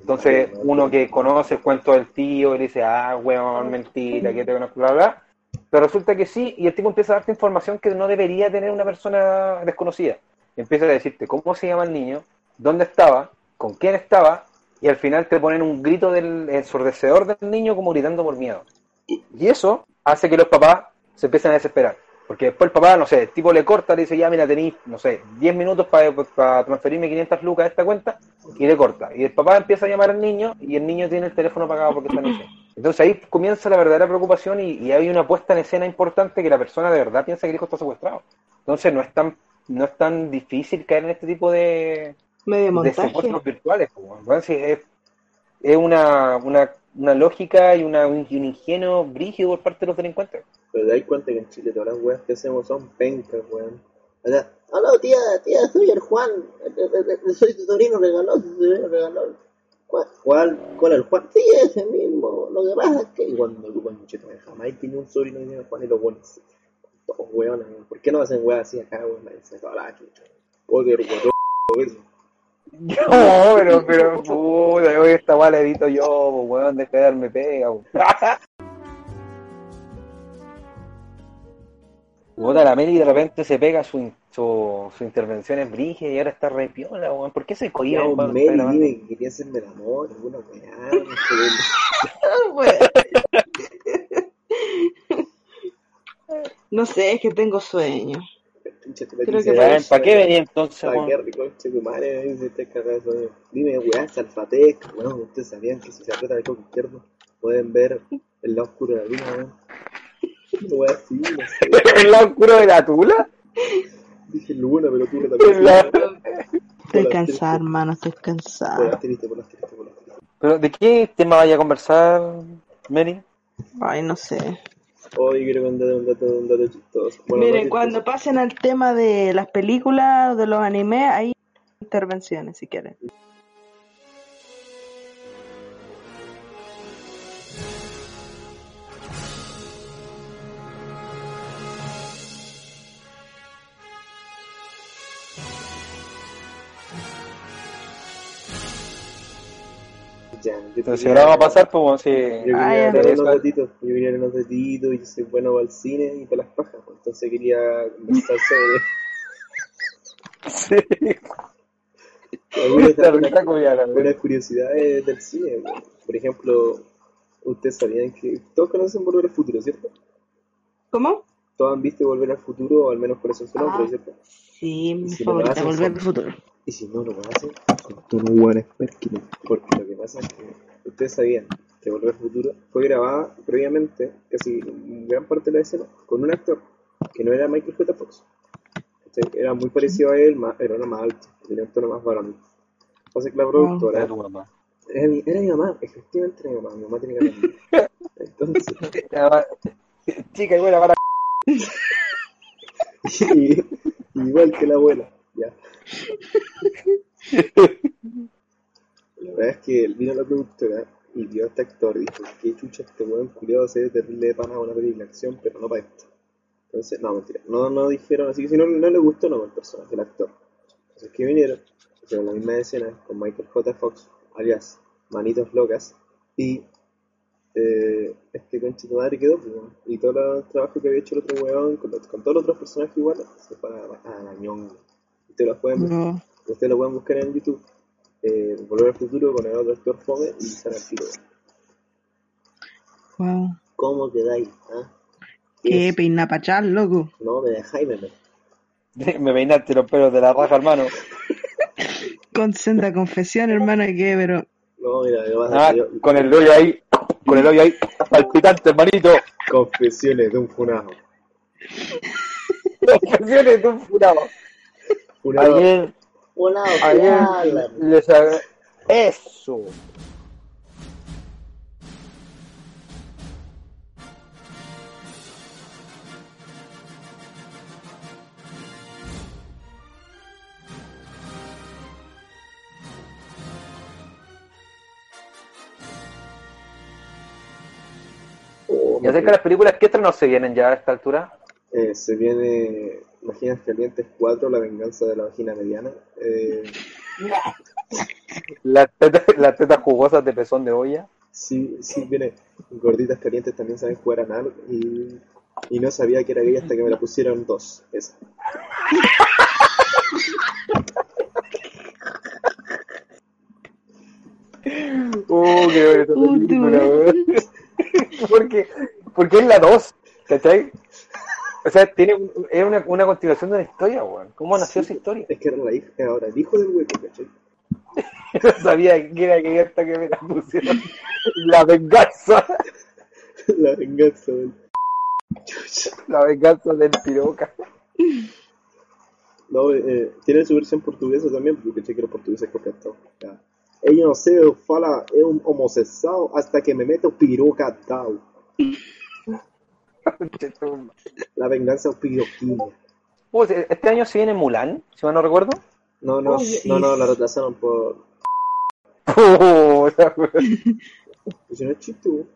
Entonces, uno que conoce el cuento del tío y le dice, ah, weón, mentira, que te conozco, bla, bla. Pero resulta que sí, y el tipo empieza a darte información que no debería tener una persona desconocida. Empieza a decirte cómo se llama el niño, dónde estaba, con quién estaba, y al final te ponen un grito del ensordecedor del niño como gritando por miedo. Y eso hace que los papás se empiecen a desesperar. Porque después el papá, no sé, el tipo le corta, le dice, ya mira, tenéis, no sé, 10 minutos para transferirme 500 lucas a esta cuenta, y le corta. Y el papá empieza a llamar al niño, y el niño tiene el teléfono apagado porque está en el. Entonces ahí comienza la verdadera preocupación y, y hay una puesta en escena importante que la persona de verdad piensa que el hijo está secuestrado. Entonces no es tan, no es tan difícil caer en este tipo de, Medio de montaje. secuestros virtuales. es, es una, una, una lógica y, una, un ingenio brígido por parte de los delincuentes. Pero te das cuenta que en Chile todas las weas que hacemos son pencas, weón. O sea, hola tía, tía, soy el Juan, soy tu sobrino regalón, tu sobrino regalón. ¿Cuál? ¿Cuál? ¿Cuál el Juan? Sí, ese mismo. Lo que pasa es que y cuando tú con Cheto jamás tiene un sobrino que se llama Juan y lo pones. Todos weones. ¿Por qué no hacen weas así acá, weón? Se chucha. Oye, rucotó, eso. (laughs) No, pero, pero, puta, hoy esta weá la edito yo, weón, deja de darme pega, weón. (laughs) Puta, la Meli de repente se pega su, in- su, su intervención en Brigia y ahora está re piola, weón. ¿Por qué se cohibe, Ya, weón? Meli, dime que quería hacerme el amor, alguna weá. (laughs) no sé. Es que tengo sueño. Creo dice, que ¿Para qué venía entonces, ¿Para qué weón? rico che tu madre? Me dice, te cagas, weón. Dime, weá, Salfatec, weón. Ustedes sabían que si se aprieta el coco izquierdo pueden ver el lado oscuro de la luna, weón. Weá, así, no sé. ¿El lado oscuro de la tula? Dije luna, pero tú no también. La- Estoy cansada, hermano, estoy cansada. ¿Pero de qué tema vaya a conversar, Meli? Ay, no sé. Hoy quiero contar un dato, un dato chistoso. Bueno, no Miren, chistoso. cuando pasen al tema de las películas, de los animes, hay intervenciones, si quieren. Entonces, ahora vamos a pasar, pues, bueno, si... Yo quería Ah, Eso. unos datitos, yo quería unos datitos, yo soy bueno para el cine y para las pajas, pues, entonces quería conversar sobre Sí. (laughs) algunas, curiosidades del cine. pues. Por ejemplo, ustedes sabían que todos conocen Volver al Futuro, ¿cierto? ¿Cómo? Todos han visto Volver al Futuro, o al menos por eso es su nombre, Ah. ¿cierto? Sí, mi Si lo favorita, hacen, Volver al futuro. Y si no lo hacen, son todos buenos expertos. Porque lo que pasa es que ustedes sabían que Volver al Futuro fue grabada previamente, casi gran parte de la escena, con un actor que no era Michael J. Fox. ¿Cachai? Era muy parecido a él, más, era más alto, tenía un tono más varonil. Entonces que la productora Era era, mi, era mi mamá, efectivamente era mi mamá, mi mamá tenía que Entonces, (laughs) Chica, (laughs) y buena para... y- igual que la abuela, ya. (laughs) La verdad es que vino la productora y vio a este actor y dijo, qué chucha este weón culiado se ve terrible de pana a una película de acción, pero no para esto. Entonces, no, mentira, no, no dijeron, así que si no, no le gustó, no el personaje, el actor. Entonces que vinieron, hicieron la misma escena con Michael J. Fox, alias Manitos Locas, y eh, este conchito madre quedó, pues, y todo el trabajo que había hecho el otro weón, con, los- con todos los otros personajes iguales, se fue a, a la ñonga. Ustedes lo pueden, No. ustedes lo pueden buscar en YouTube, eh, Volver al Futuro con el otro actor Fome y sale al tiro. Wow. ¿Cómo quedáis? ah? Qué peinapachal, loco. No, me dejáis, me (laughs) Me peinaste los pelos de la raja, hermano. Con senda confesión, hermano, que pero No, mira, me vas Ah, a yo- con el hoyo ahí, con el hoyo ahí, palpitante, hermanito. Confesiones de un funado. (laughs) Confesiones de un. Funado. Ayer, Fiala. les ag- Eso. Oh, Y acerca de las películas, ¿qué estrenos se vienen ya a esta altura? Eh, se viene Maginas Calientes 4, La venganza de la vagina mediana. Eh, (laughs) Las tetas, las tetas jugosas de pezón de olla. sí, sí, viene Gorditas Calientes también saben jugar anal y, y no sabía que era gay hasta que me la pusieron dos. Esa. Uh, (laughs) qué buena Uh, película, porque, porque es la 2, ¿cachai? O sea, tiene es una, una continuación de una historia, weón. ¿Cómo nació esa historia? Es que era la hija, ahora el hijo del hueco, ¿cachai? No (laughs) sabía que era que hasta que me la pusieron la venganza. (laughs) La venganza del. La venganza del piroca. No, eh, tiene su versión portuguesa también, porque sé que los portugueses copian todo. Ella no sé, fala, es un homosexual hasta que me meto piroca tau. (laughs) La venganza piroquina. Pues, este año se viene Mulan, si mal no recuerdo. No, no, no, no, la retrasaron por. Pues (laughs) si no es chiste, weón.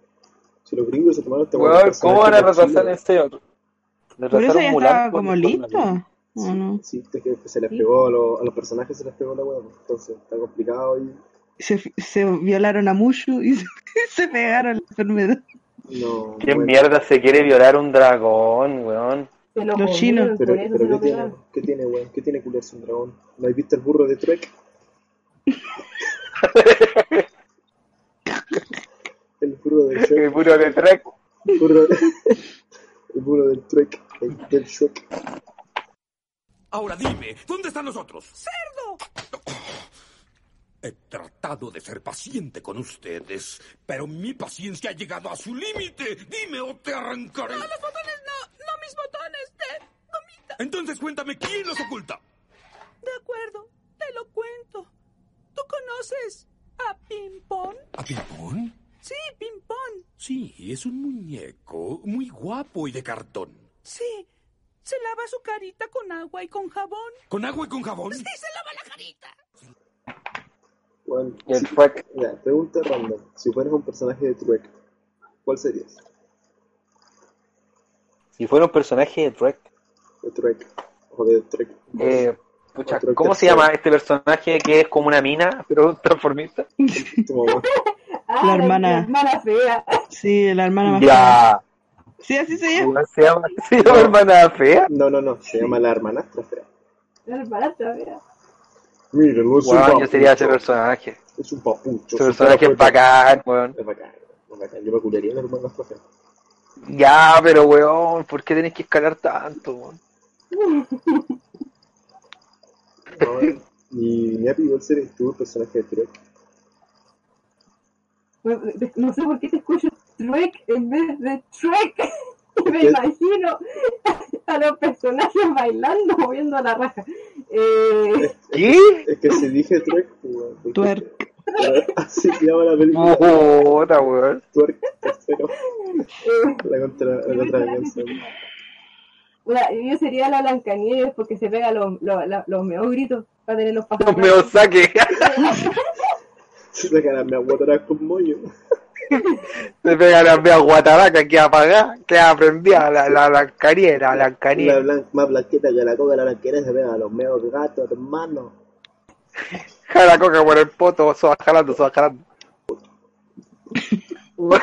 Si los gringos se tomaron este Weón, ¿cómo van a retrasar en en serio? Por eso Retrasaron ya Mulan estaba por- como listo. Navidad. ¿O no? Sí, es que se les pegó a los, a los personajes, se les pegó la weón. Entonces está complicado y. Se, se violaron a Mushu y se, (laughs) se pegaron la enfermedad. No. ¿Quién bueno. mierda se quiere violar un dragón, weón? Los comieron, chinos. Pero, pero ¿qué tiene? ¿Qué tiene, weón? ¿Qué tiene culiarse un dragón? ¿No has visto el burro de Trek? (laughs) el burro de El Shrek. puro de Trek. El burro, de- el burro del (laughs) Trek. El, del Shrek. Ahora dime, ¿dónde están los otros? ¡Cerdo! He tratado de ser paciente con ustedes, pero mi paciencia ha llegado a su límite. Dime o te arrancaré. No, los botones no, no mis botones, Ted. Gomita. Entonces cuéntame quién los oculta. De acuerdo, te lo cuento. ¿Tú conoces a Pimpón? ¿A Pimpón? Sí, Pimpón. Sí, es un muñeco muy guapo y de cartón. Sí. Se lava su carita con agua y con jabón. ¿Con agua y con jabón? Sí, se lava la carita. El si- Trek. ya, pregunta random. Si fueras un personaje de Trek, ¿cuál serías? Si fuera un personaje de Trek. De Trek. O de Trek. Eh, pucha, Otro ¿Cómo se llama este personaje que es como una mina, (laughs) pero un transformista? Tu mamá. Ah, La hermana. La hermana fea. Sí, la hermana más fea. Ya. Sí, así se llama. ¿Cómo se llama? ¿Se llama hermana fea? No, no, no. Se llama la hermanastra fea. La hermana fea. No es un Weón, papucho. yo sería ese personaje. Es un papucho. Ese su personaje es bacán, weón. Es bacán, es bacán. Yo me curaría la hermanastra fea. Ya, pero weón, ¿por qué tenés que escalar tanto, weón? No, y Neapi, ¿cuál serías tú, el personaje de Trek? Bueno, No sé por qué te escucho Trek en vez de Trek. (laughs) Me imagino a los personajes bailando, moviendo la raja. Eh, ¿Qué? Es que si dije pues, weón, Twerk. (laughs) Así se llama la película. Puta, weón. Twerk, tercero. eh, La contra, la contravenganza. bueno, yo sería la Blancanieves porque se pega los, los, la- los meos gritos para tener los No pájaros. me os saque. (laughs) Se sacan las meaguataras con mollo. (laughs) Se pega la mea guataraca que apagá, que aprendía la, la, la cariera, la blan- más blanqueta que la coca, la blanquera se pega a los meos gatos, hermano. (laughs) Jala coca por el poto, se va jalando, se va jalando. (laughs)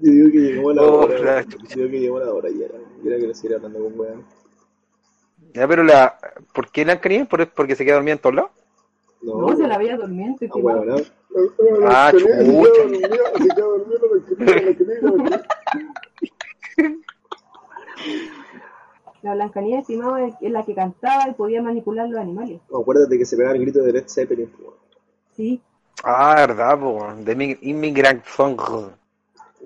Yo digo que llegó la Oh, hora. la Yo digo que llegó la hora ya. Yo era que no seguir hablando con weón. Ya, pero la. ¿Por qué la cariera? ¿Por, ¿Porque se queda dormida en todos lados? No, se la veía durmiente. Ah, weón, no. Ah, chucha. se la (laughs) Blancanieves estimaba es la que cantaba y podía manipular los animales. No, Acuérdate que se pegaba el grito de Led Zeppelin. Sí. Ah, verdad, po. De mi Immigrant Song.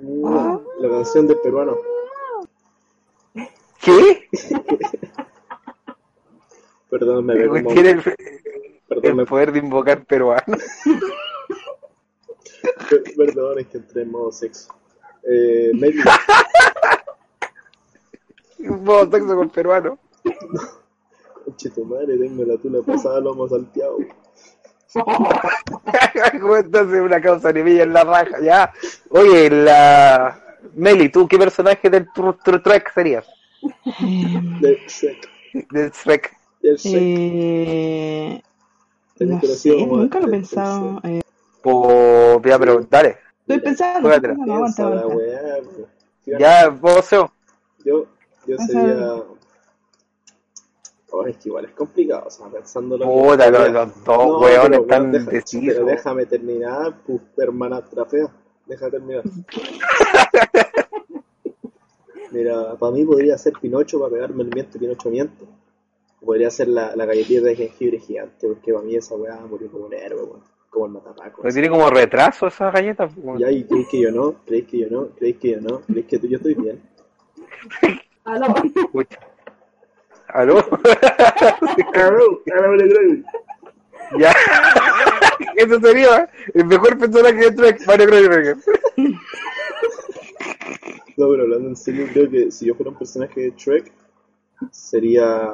Uh, La canción del peruano. ¿Qué? (laughs) Perdón, me un Tiene el, Perdón, me el poder de invocar peruano. Per- Perdón, es que entré en modo sexo. Eh, Meli, (laughs) Un modo sexo con peruano. conche tu madre, tengo la tula pasada, lomo salteado. (laughs) Cuéntase una causa animilla en la raja, ya. Oye, la. Meli, ¿tú qué personaje del Trek serías? De Shrek. Del Trek. Del Shrek. Eh, no sé, nunca lo he pensado. Eh, O. Ya, pero dale. estoy pensando. No, no, aguanta, Piensa la aguanta. weá, po. Sí, Ya, vos, Seo. Yo, yo sería. Oh, es que igual es complicado, o sea, pensándolo. Puta, los, los dos No, weones pero, están weón, deja- decisos. Pero déjame terminar, pues, hermanastra fea. Deja terminar. (laughs) Mira, para mí podría ser Pinocho para pegarme el miento y Pinocho miento. Podría ser la, la galletita de jengibre gigante, porque para mí esa weá murió como un héroe, weón. como el matapaco. ¿No tiene como retraso esa galleta? po? Ya, ¿y creéis que yo no? ¿Creéis que yo no? ¿Creéis que yo no? ¿Creéis que tú- yo estoy bien? Aló. ¿Aló? ¡Aló! ¡Aló, ya. Eso sería el mejor personaje de Trek, Mario Cronenberg. No, pero hablando en serio, creo que si yo fuera un personaje de Trek, sería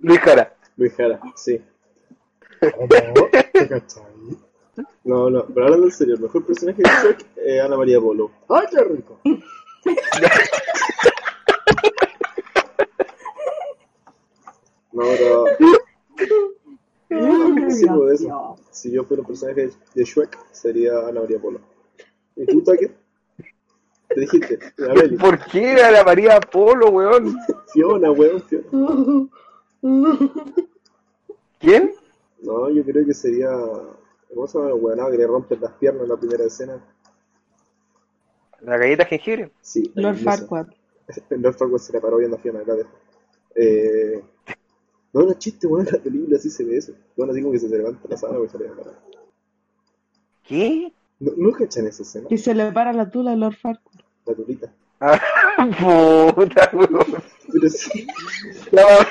Luis Jara. Luis Jara, sí. No, no, pero hablando en serio, el mejor personaje de Trek es Ana María Polo. ¡Ay, qué rico! No, pero sí, eso. Si yo fuera un personaje de Shrek, sería Ana María Polo. ¿Y tú, Take? Te dijiste. ¿Por qué era la María Polo, weón? Fiona, weón, Fiona. (laughs) ¿Quién? No, yo creo que sería. ¿Cómo se llama el weonado que le rompen las piernas en la primera escena? La galleta de jengibre. Sí, Lord. Farquaad. (laughs) Lord Farquaad se la paró viendo a Fiona, la dejo. Eh. No, no es chiste, weón, en la película sí se ve eso. Bueno, así como que se levanta la sábana y se le para. ¿Qué? ¿No, ¿No cachan esa escena? Y se le para la tula a Lord Farquaad. La turita. Ah, (laughs) puta, weón. Pero sí,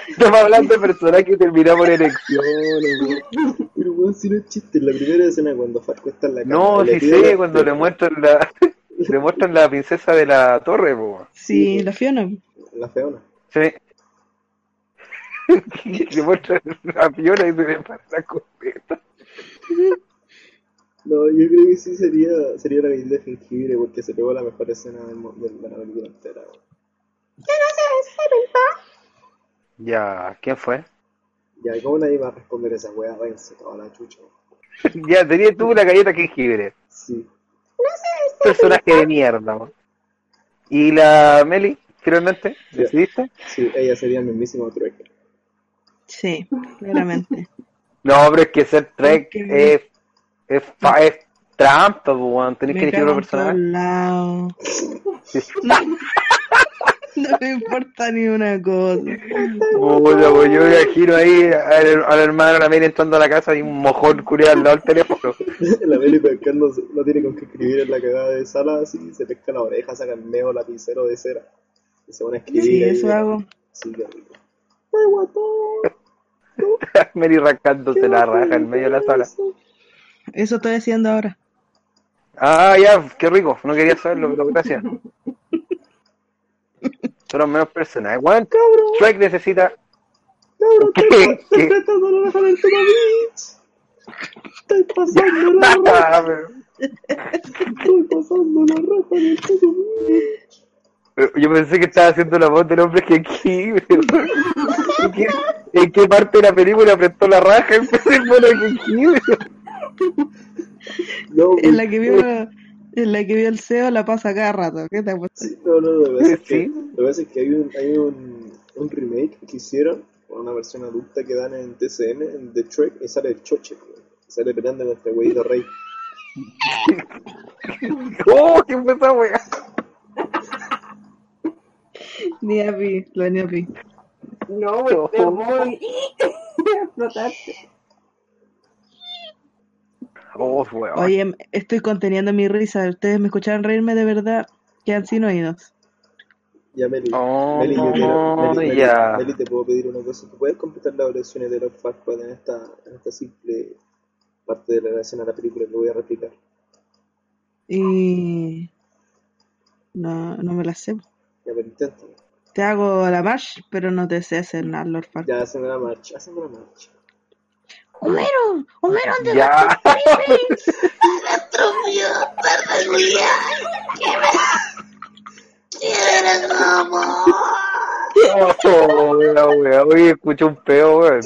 estaba hablando de personajes que terminamos por elecciones, weón. pero weón, si no es chiste. En la primera escena cuando Farquaad está en la cama. No, sí sé, la- cuando le muestran la, (laughs) le muestran la princesa de la torre, weón. Sí, la Fiona. La feona. Sí. (laughs) le muestran la Fiona y se le para la copeta. No, yo creo que sí sería, sería la galleta de jengibre porque se pegó la mejor escena del mo- de la película entera. weón. Ya, ¿quién fue? Ya, ¿cómo nadie va a responder esa weá? Váyanse toda la chucha. weón. (laughs) ya, tenías tú la galleta de jengibre. Sí. Personaje de mierda, weón. ¿Y la Meli, finalmente? Ya. ¿Decidiste? Sí, ella sería el mismísimo Trek. Sí, claramente. (laughs) No, pero es que ser Trek Porque- es, es, fa- es trampa, weón. Tenés que Me elegir cago otro personaje. (laughs) No me importa ni una cosa. Puta, pues yo me imagino ahí al, al hermano la Meli entrando a la casa y un mojón culiado al lado del teléfono. (laughs) la Meli pescando no tiene con qué escribir en la cagada de sala, así se pesca la oreja, saca el meo lapicero de cera. Y se pone a escribir. Sí, ahí. eso hago. Sí, qué rico. ¡Ay, guatón! (laughs) Meli rascándose la raja en medio de la sala. Eso estoy haciendo ahora. Ah, ya, qué rico. No quería saberlo, pero gracias. Son los menos personajes. Weón, Trek necesita. ¡Cabrón, ¿Qué? estoy ¿Qué? estoy tratando la! ¡Estoy pasando la (laughs) raja! Ah, ¡Estoy pasando la raja del Tomovich! pero Yo pensé que estaba haciendo la voz del hombre que aquí. ¿En qué, en qué parte de la película apretó la raja? Empecé por el jengibre. No, (laughs) pues, En la que vio, en la que vio el CEO la pasa cada rato. ¿Qué te ha puesto? Sí, no, no, lo que pasa es que, Sí. lo que, pasa es que hay, un, hay un, un remake que hicieron con una versión adulta que dan en TCN, en The Trek, y sale el Choche, weón. sale peleando con este güeyito rey. (laughs) ¡Oh, qué fue esa wea! Ni a pi, lo ni a pi. No, güey, te (laughs) voy a explotarte. Oh, weón. Oye, estoy conteniendo mi risa. Ustedes me escucharon reírme de verdad. Quedan sin oídos. Ya, Meli, Oh, Meli, yo quiero, Meli, Meli, ya. Meli, te puedo pedir una cosa. ¿Tú puedes completar las oraciones de Lord Farquaad en esta, en esta simple parte de la relación a la película que voy a replicar? Y. No, no me la sé. Ya, pero inténtalo. Te hago la march, pero no te sé hacer nada, Lord Farquaad. Ya, haceme la marcha, haceme la marcha. Homero, Homero, ¿dónde Ya. Oh, la wea. Oye, escucho un peo, weón.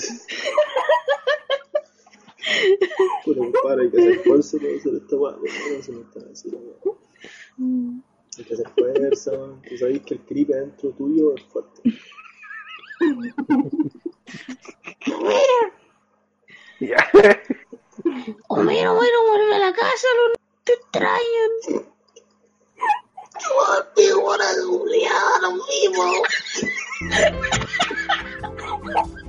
Pero, compadre, hay que hacer esfuerzo para hacer esta weá. No se me está así, weón. Hay que hacer fuerza. Tú sabes que el creep adentro tuyo es fuerte. Ya. (laughs) Homero, Homero, vuelve a la casa, no te extrañan. (laughs)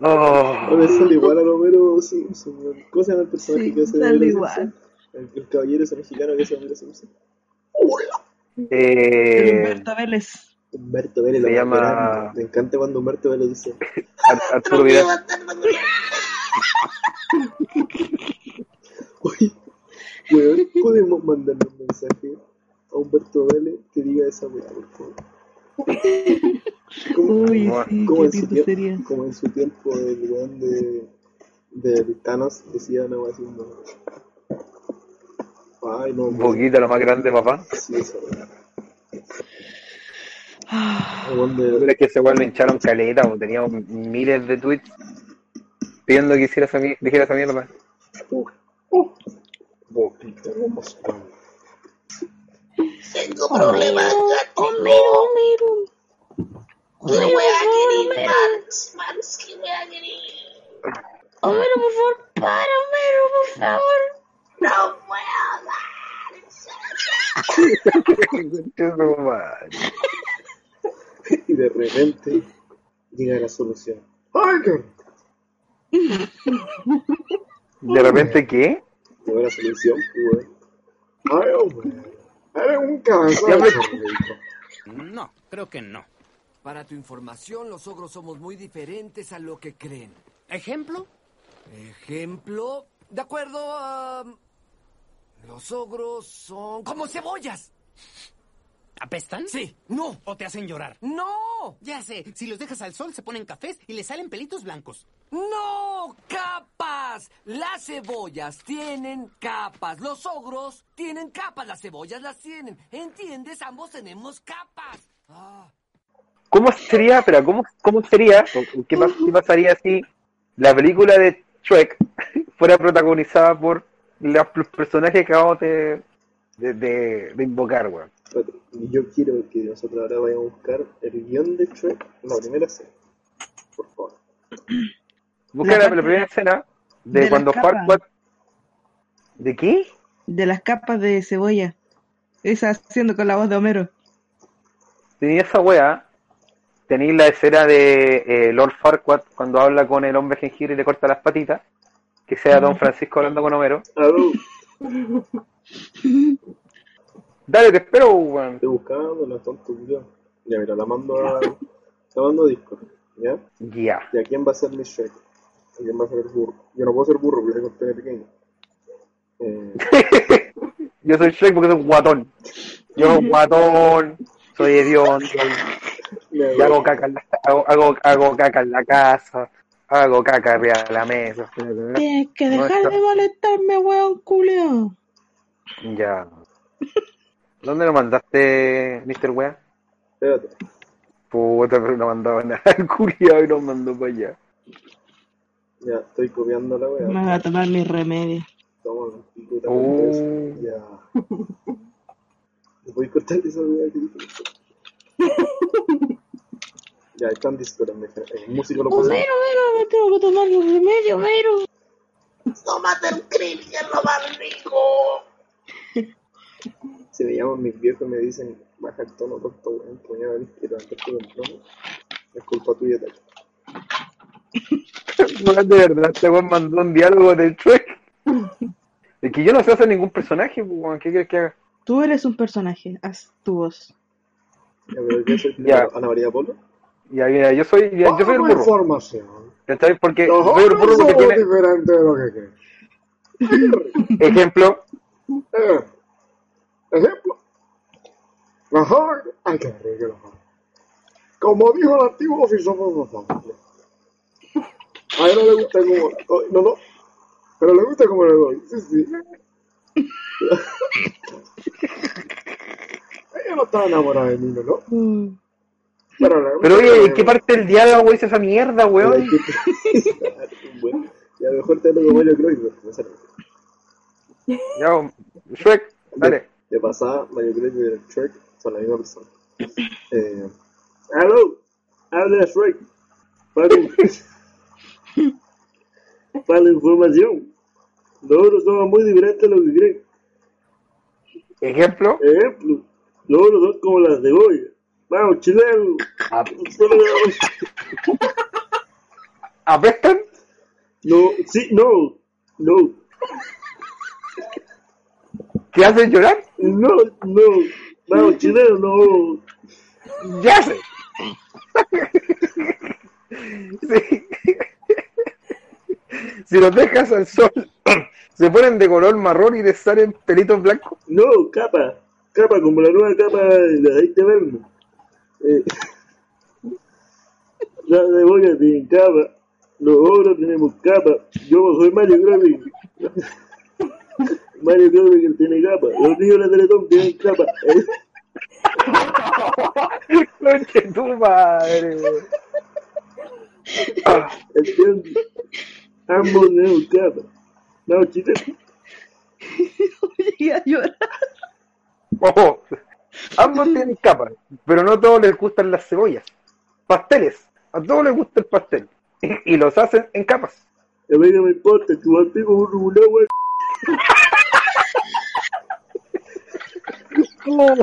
Oh, Me sale igual a Homero Simpson. ¿Cómo se llama el personaje Sí, que hace Homero igual. Simpson? El, el caballero ese mexicano que hace Homero Simpson. eh, Humberto Vélez. Humberto Vélez, Se llama- grande. Me encanta cuando Humberto Vélez dice: Ar- Arturo Vidal. (laughs) Oye, weón, podemos mandarle un mensaje a Humberto Vélez que diga esa weá, por favor. ¿Cómo, Uy, sí, cómo qué en su tiempo, sería. como en su tiempo el weón de, de Thanos decía una weá así como. Ay, no, Un poquito lo más grande, papá. Sí. Ah, de. es que ese weón lo hincharon caleta, teníamos miles de tweets pidiendo que hiciera esa, dijera esa mierda. Boquita, vamos, vamos. Tengo problemas, Homero. ¿Qué wea querés, Max? Max, ¿qué wea querés? Homero, por favor, para, Homero, por favor. No puedo dar. Eso, madre. Y de repente llega la solución. ¡Ay, qué! ¿De repente qué? Llegó la solución, pues, weón. ¡Ay, hombre! Eres un rico. No, creo que no. Para tu información, los ogros somos muy diferentes a lo que creen. ¿Ejemplo? Ejemplo, de acuerdo a... Los ogros son como cebollas. ¿Apestan? Sí, no, ¿O te hacen llorar? no, Ya sé, si los dejas al sol se ponen cafés y les salen pelitos blancos. no, capas. Las cebollas tienen capas. Los ogros tienen capas. Las cebollas las tienen. ¿Entiendes? Ambos tenemos capas. Ah, ¿Cómo sería, pero cómo, cómo sería, o qué, pas- qué pasaría si la película de Shrek (laughs) fuera protagonizada por los, los personajes que acabamos de, de, de- de invocar, weón? Y yo quiero que nosotros ahora vayamos a buscar el guion de Shrek, la primera escena. Por favor. Busca La la, primera escena de, cuando. Farquaad... ¿De qué? de las capas de cebolla. Esa haciendo con la voz de Homero. Tenía esa wea, tenéis la escena de eh, Lord Farquaad cuando habla con el hombre jengibre y le corta las patitas, que sea Don Francisco hablando con Homero. (laughs) Dale, te espero, weón. estoy buscando la tonto culiao. Ya, mira, la mando a. La mando a Discord. ¿Ya? Ya. ¿Y a quién va a ser mi Shrek? ¿A quién va a ser el burro? Yo no puedo ser burro porque tengo pene pequeño. (laughs) Eh, Yo soy Shrek porque soy un guatón. Yo soy un (laughs) guatón, soy hediondo, ya, y hago caca, en la, hago, hago, hago caca en la casa, hago caca arriba de la mesa. Tienes que No dejar está- de molestarme, weón culeo. Ya. (laughs) ¿Dónde lo mandaste, Mr. Wea? Espérate. Puta, pero no mandaba nada el culiado y nos mandó para allá. Ya, estoy copiando la wea. Me voy a tomar mi remedio. Toma, te Oh. Ya. (laughs) ¿Me podéis cortar esa wea que dije? Ya, está en Discord, en el músico lo pone. Homero, Homero, me tengo que tomar mi remedio, Homero. Tómate un krill, que es lo más rico. Si me llaman mis viejos y me dicen, baja el tono, tonto, weón, mañana tenés que levantarte temprano, es culpa tuya, tacho. (laughs) Weón, de verdad, este weón mandó un diálogo del Shrek. (laughs) Es que yo no sé hacer ningún personaje, pues, weón, ¿qué quieres que haga? Tú eres un personaje, haz tu voz. Ya, pero yo soy Ya. Ana María Polo. Ya, mira, yo soy, ya, yo soy el burro. información. ¿Cachai? Porque Los soy el burro porque tiene, diferentes de lo que (laughs) creen. ejemplo, Eh, ejemplo. Mejor hay que mejor. Como dijo el antiguo filósofo. A él no le gusta como... oh, No, no. Pero le gusta como le doy. Sí, sí. (laughs) Ella no estaba enamorada de mí, ¿no? Mm. Pero, le gusta pero oye, ¿en qué parte del diálogo dice esa mierda, weón? (laughs) Bueno, y a lo mejor te lo como yo creo no sé. Ya, Shrek, dale. De pasada, Cruz y el Shrek son la misma persona. Eh, ¡Aló! ¡Habla Shrek! Para, (laughs) para la información. Nosotros somos muy diferentes a lo que creen. Ejemplo, Ejemplo, nosotros somos como las cebollas. Vamos, chileno. Ah. De ¿Apestan? No, sí, no, no, ¿Te hacen llorar? No, no. Vamos, chileno, no. ¡Ya sé! Si los dejas al sol, se ponen de color marrón y les salen pelitos blancos. No, capa. Capa, como la nueva capa de la de verme. Eh, la cebolla tiene capa. Los ogros tenemos capa. Yo soy Mario Grobbing. Mario Grobbing tiene capa. Los niños de la Teletón tienen capa. (laughs) Conche tu madre. ¿Entiendes? Ambos tenemos capa. No, chileno. Llegué a llorar. Ojo, ambos tienen capas, pero no a todos les gustan las cebollas. Pasteles, a todos les gusta el pastel. Y, y los hacen en capas. A mí no me importa, tu pico un regular, (laughs) wey.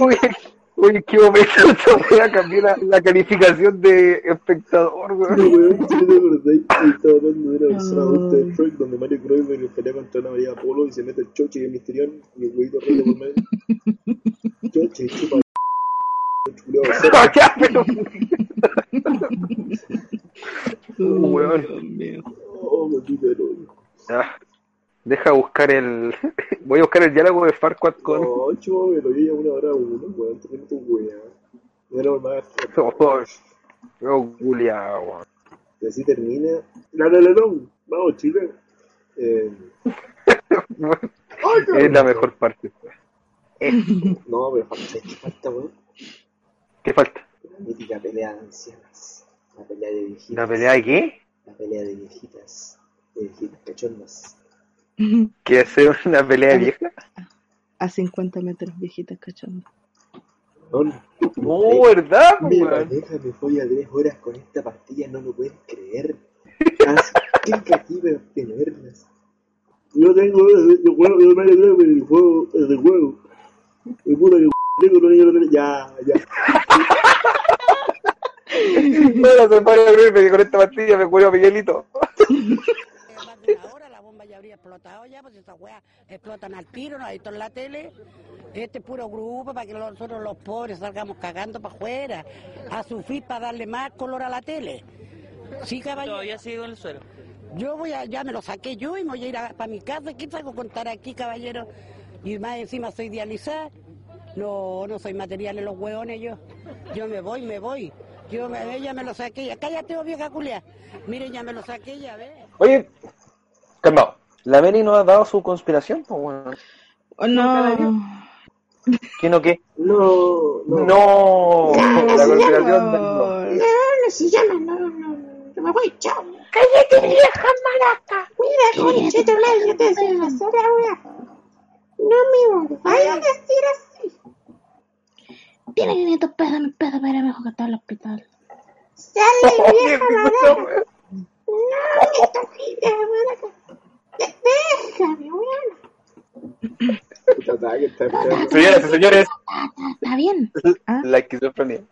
Oye, oye, qué momento (laughs) esta wea cambió la, la calificación de espectador, No, weón. weón, si no te acordáis que estaba hablando de una persona adulta de Shrek donde Mario pelea contra una María Polo y se mete el choche y el misterión y el huevito rey por medio. Choche, chupa. (laughs) Chuleado, (laughs) Weón. Oh. Deja buscar el. (laughs) Voy a buscar el diálogo de Farquaad con. No, una hora uno, weón, era más. (laughs) Oh, oh, weón. Y así termina. La la la la. Vamos, Chile. Eh, Es la mejor parte. no, pero falta, ¿qué falta, weón? ¿Qué falta? La mítica pelea de ancianas. La pelea de viejitas. ¿La pelea de qué? La pelea de viejitas. De viejitas cachondas. (laughs) ¿Qué hacer una pelea de vieja? A 50 metros, viejitas cachando. No, No, ¿verdad, Mi pareja me fue a tres horas con esta pastilla, no lo puedes creer. Haz clic aquí para obtenerlas. Yo tengo, yo juego, yo me creo el juego, el de juego. Y puta que tengo de Ya, ya. No, la semana que viene con esta pastilla me murió Miguelito. más de una hora la bomba ya habría explotado ya, pues esas weas explotan al tiro, ¿no? Ahí está en la tele. Este puro grupo para que nosotros los pobres salgamos cagando para afuera, a sufrir para darle más color a la tele. Sí, caballero. Todavía sigo en el suelo. Yo voy a, ya me lo saqué yo y me voy a ir para mi casa. ¿Qué salgo a contar aquí, caballero? Y más encima soy dializada. No, no soy material en los hueones yo. Yo me voy, me voy. Yo me, ella me lo saqué. ya. Cállate, oh, vieja culia. Mire, ya me lo saqué, ya ve. Oye, calmado. ¿La Mary no ha dado su conspiración? Pues, weón. Oh, no. ¿Quién o qué? No, no. No, la conspiración no. No, no se llama, no, no, no. Yo me voy, chao. Cállate, vieja maraca. Mira, madre, yo te decía la sola, wea. No me vayas a decir así. Tiene 500 pesos, mi peso, pero mejor que está al hospital. Sale, vieja maraca. No, esta vieja maraca. Déjame, weón. Señoras y señores, Está, bien. (laughs) la esquizofrenia.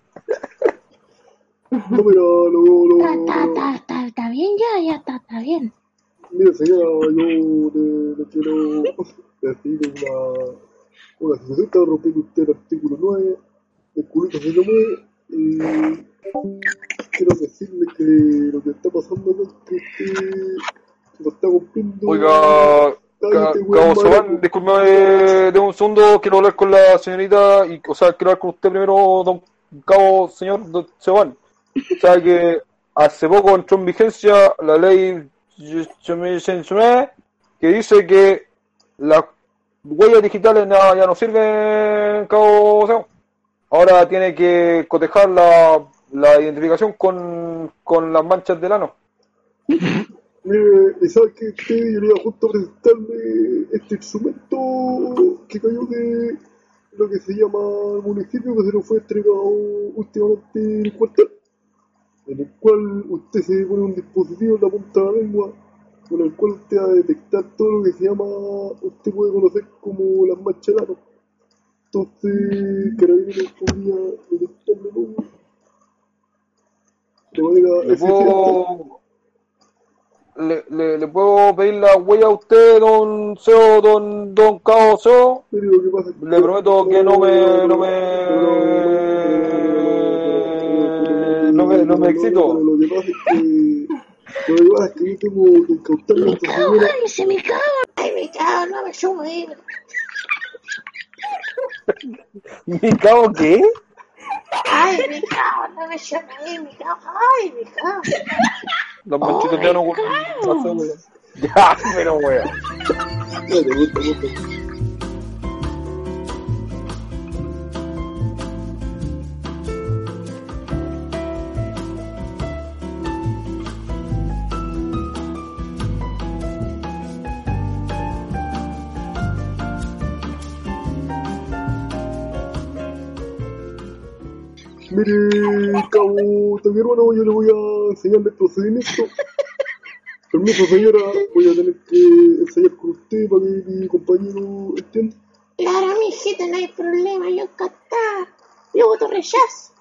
No, pero no, Está, bien ya, ya está, está bien. Mira, señora, yo le quiero decir una, una. Está rompiendo usted el artículo 9. El culito se lo mueve. Y quiero decirle que lo que está pasando es que se lo está cumpliendo. Oiga, Cabo discúlpeme de un segundo, quiero hablar con la señorita, y, o sea, quiero hablar con usted primero, don Cabo, señor don Sobán. O sea que hace poco entró en vigencia la ley que dice que las huellas digitales ya, no sirven, Cabo Sobán. Ahora tiene que cotejar la, la identificación con, con las manchas del ano. Mire, (laughs) ¿y sabe que usted iba justo a presentarle este instrumento que cayó de lo que se llama municipio que se nos fue entregado últimamente el cuartel? En el cual usted se pone un dispositivo en la punta de la lengua con el cual usted va a detectar todo lo que se llama, usted puede conocer como las manchas de. Entonces, Carabineros podría detectarlo luego de manera ¿Le puedo, le, le, le puedo pedir la huella a usted, don Seo, don, don Cao Seo? Le prometo que no me, no me, no me, no me excito. Lo que pasa es que, lo que pasa es que yo tengo que incautarle a esta señora. Ay, se me cago. Ay, me cago, no me sube. ¿Mi cabo qué? Ay, me cago, no me sube. Me cago. Ay, me cago. Los manchitos de ano con la cédula. Ya, pero Mire, cabo, mi hermano, yo le voy a enseñarle el procedimiento. (laughs) Permiso, señora, voy a tener que ensayar con usted para que mi compañero entienda. Claro, mi hijita, no hay problema. Yo encantada. Yo voto rechazo.